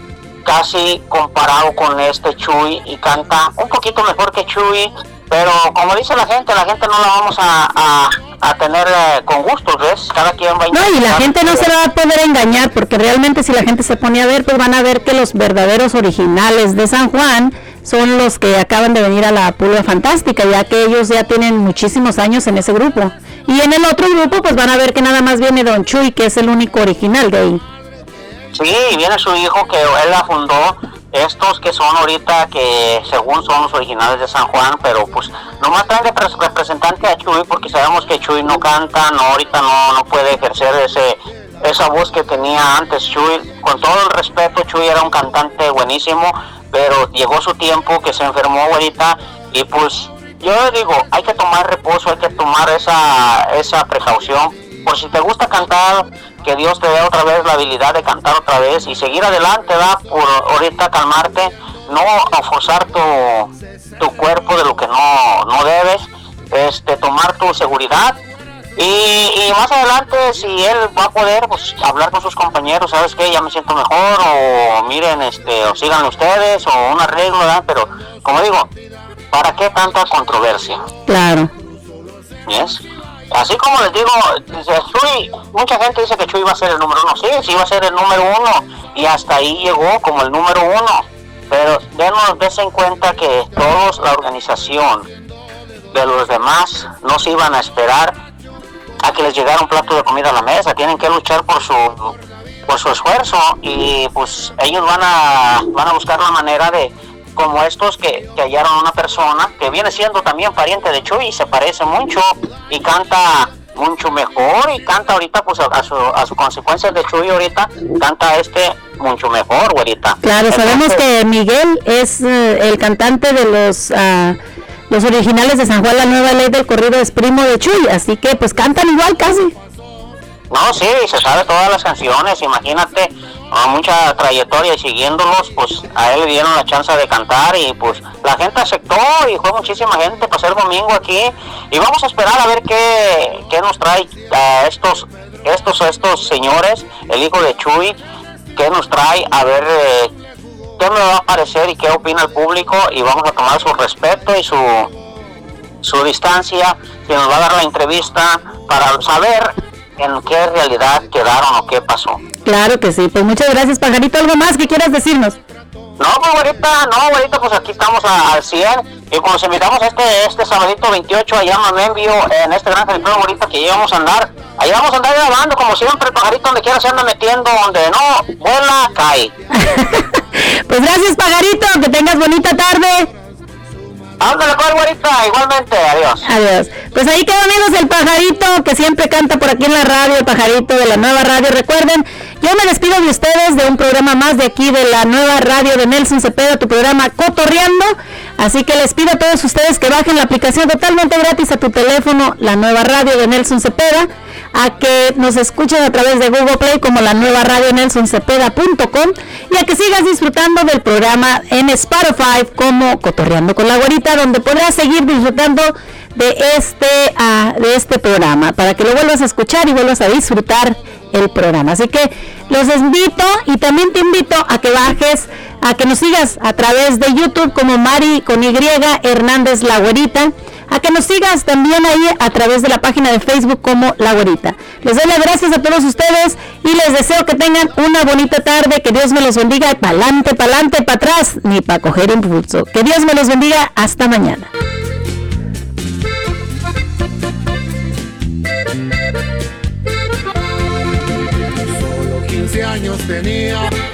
casi comparado con este Chuy y canta un poquito mejor que Chuy, pero como dice la gente, la gente no la vamos a, a, a tener eh, con gustos, ¿ves? Cada quien va a No, y la gente no se la va a poder engañar, porque realmente si la gente se pone a ver, pues van a ver que los verdaderos originales de San Juan son los que acaban de venir a la Pulga Fantástica, ya que ellos ya tienen muchísimos años en ese grupo. Y en el otro grupo, pues van a ver que nada más viene Don Chuy, que es el único original de ahí. Sí, viene su hijo que él la fundó, estos que son ahorita que según son los originales de San Juan, pero pues nomás traen de pres- representante a Chuy porque sabemos que Chuy no canta, no ahorita no, no puede ejercer ese esa voz que tenía antes Chuy. Con todo el respeto, Chuy era un cantante buenísimo, pero llegó su tiempo que se enfermó ahorita y pues yo digo, hay que tomar reposo, hay que tomar esa, esa precaución. Por si te gusta cantar, que Dios te dé otra vez la habilidad de cantar otra vez y seguir adelante, ¿verdad? Por ahorita calmarte, no forzar tu, tu cuerpo de lo que no, no debes, este, tomar tu seguridad Y, y más adelante, si él va a poder, pues hablar con sus compañeros, ¿sabes qué? Ya me siento mejor, o miren, este, o sigan ustedes, o un arreglo, ¿verdad? Pero, como digo, ¿para qué tanta controversia? Claro. ¿Yes? Así como les digo, Chuy, mucha gente dice que Chuy va a ser el número uno. Sí, sí va a ser el número uno. Y hasta ahí llegó como el número uno. Pero denos des en cuenta que todos, la organización de los demás, no se iban a esperar a que les llegara un plato de comida a la mesa. Tienen que luchar por su por su esfuerzo y pues ellos van a van a buscar la manera de como estos que, que hallaron una persona que viene siendo también pariente de Chuy y se parece mucho y canta mucho mejor y canta ahorita pues a, a su, a su consecuencia de Chuy ahorita canta este mucho mejor güerita Claro, sabemos que Miguel es eh, el cantante de los ah, los originales de San Juan, la nueva ley del corrido es primo de Chuy, así que pues cantan igual casi. No, sí, se sabe todas las canciones, imagínate, a mucha trayectoria y siguiéndolos, pues a él le dieron la chance de cantar y pues la gente aceptó y fue muchísima gente pasó el domingo aquí. Y vamos a esperar a ver qué, qué nos trae a estos, estos, estos señores, el hijo de Chuy, qué nos trae, a ver eh, qué me va a parecer y qué opina el público. Y vamos a tomar su respeto y su, su distancia, si nos va a dar la entrevista para saber en qué realidad quedaron o qué pasó. Claro que sí, pues muchas gracias, Pajarito. ¿Algo más que quieras decirnos? No, pues ahorita, no, ahorita pues aquí estamos a- al 100 y como nos invitamos este, este sabadito 28 allá en Mamembio, en este gran película ahorita que ya vamos a andar, allá vamos a andar grabando como siempre, el pajarito donde quiera se anda metiendo, donde no vuela, cae. Pues gracias, Pajarito, que tengas bonita tarde. Ándale pues, igualmente, adiós. Adiós. Pues ahí quedó amigos el pajarito que siempre canta por aquí en la radio, el pajarito de la nueva radio. Recuerden, yo me despido de ustedes de un programa más de aquí de la nueva radio de Nelson Cepeda, tu programa Cotorreando. Así que les pido a todos ustedes que bajen la aplicación totalmente gratis a tu teléfono, la nueva radio de Nelson Cepeda, a que nos escuchen a través de Google Play como la nueva radio nelsoncepeda.com y a que sigas disfrutando del programa en Spotify como Cotorreando con la Guarita, donde podrás seguir disfrutando de este, ah, de este programa, para que lo vuelvas a escuchar y vuelvas a disfrutar el programa. Así que los invito y también te invito a que bajes, a que nos sigas a través de YouTube como Mari con Y Hernández La Güerita, a que nos sigas también ahí a través de la página de Facebook como La Güerita. Les doy las gracias a todos ustedes y les deseo que tengan una bonita tarde, que Dios me los bendiga y pa'lante, pa'lante, para atrás, ni para coger impulso. Que Dios me los bendiga, hasta mañana.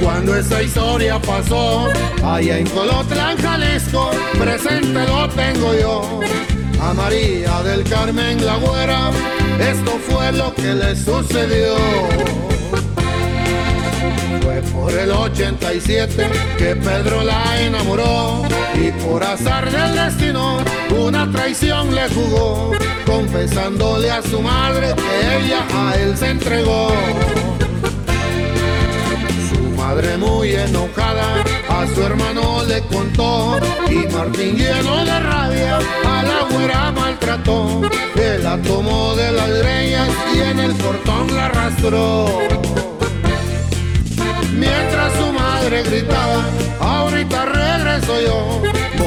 Cuando esa historia pasó. Allá en Colotlán, Jalisco, presente lo tengo yo. A María del Carmen la güera, esto fue lo que le sucedió. Fue por el 87 que Pedro la enamoró y por azar del destino una traición le jugó, confesándole a su madre que ella a él se entregó. Madre muy enojada a su hermano le contó y Martín lleno de rabia a la güera maltrató. Él la tomó de las greñas y en el portón la arrastró. Mientras su madre gritaba, ahorita regreso yo.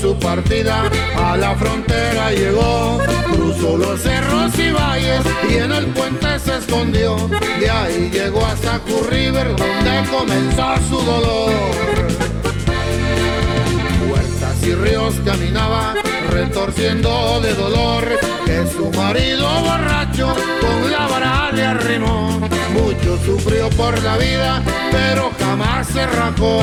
Su partida, a la frontera llegó. Cruzó los cerros y valles y en el puente se escondió. De ahí llegó hasta Curry River, donde comenzó su dolor. Puertas y ríos caminaba, retorciendo de dolor, que su marido borracho con la vara le arrimó. Mucho sufrió por la vida, pero jamás se rajó.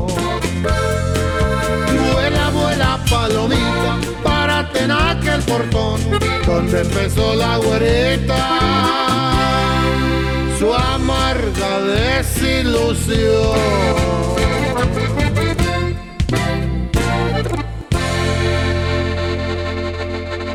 Palomita, párate en aquel portón donde empezó la güerita su amarga desilusión.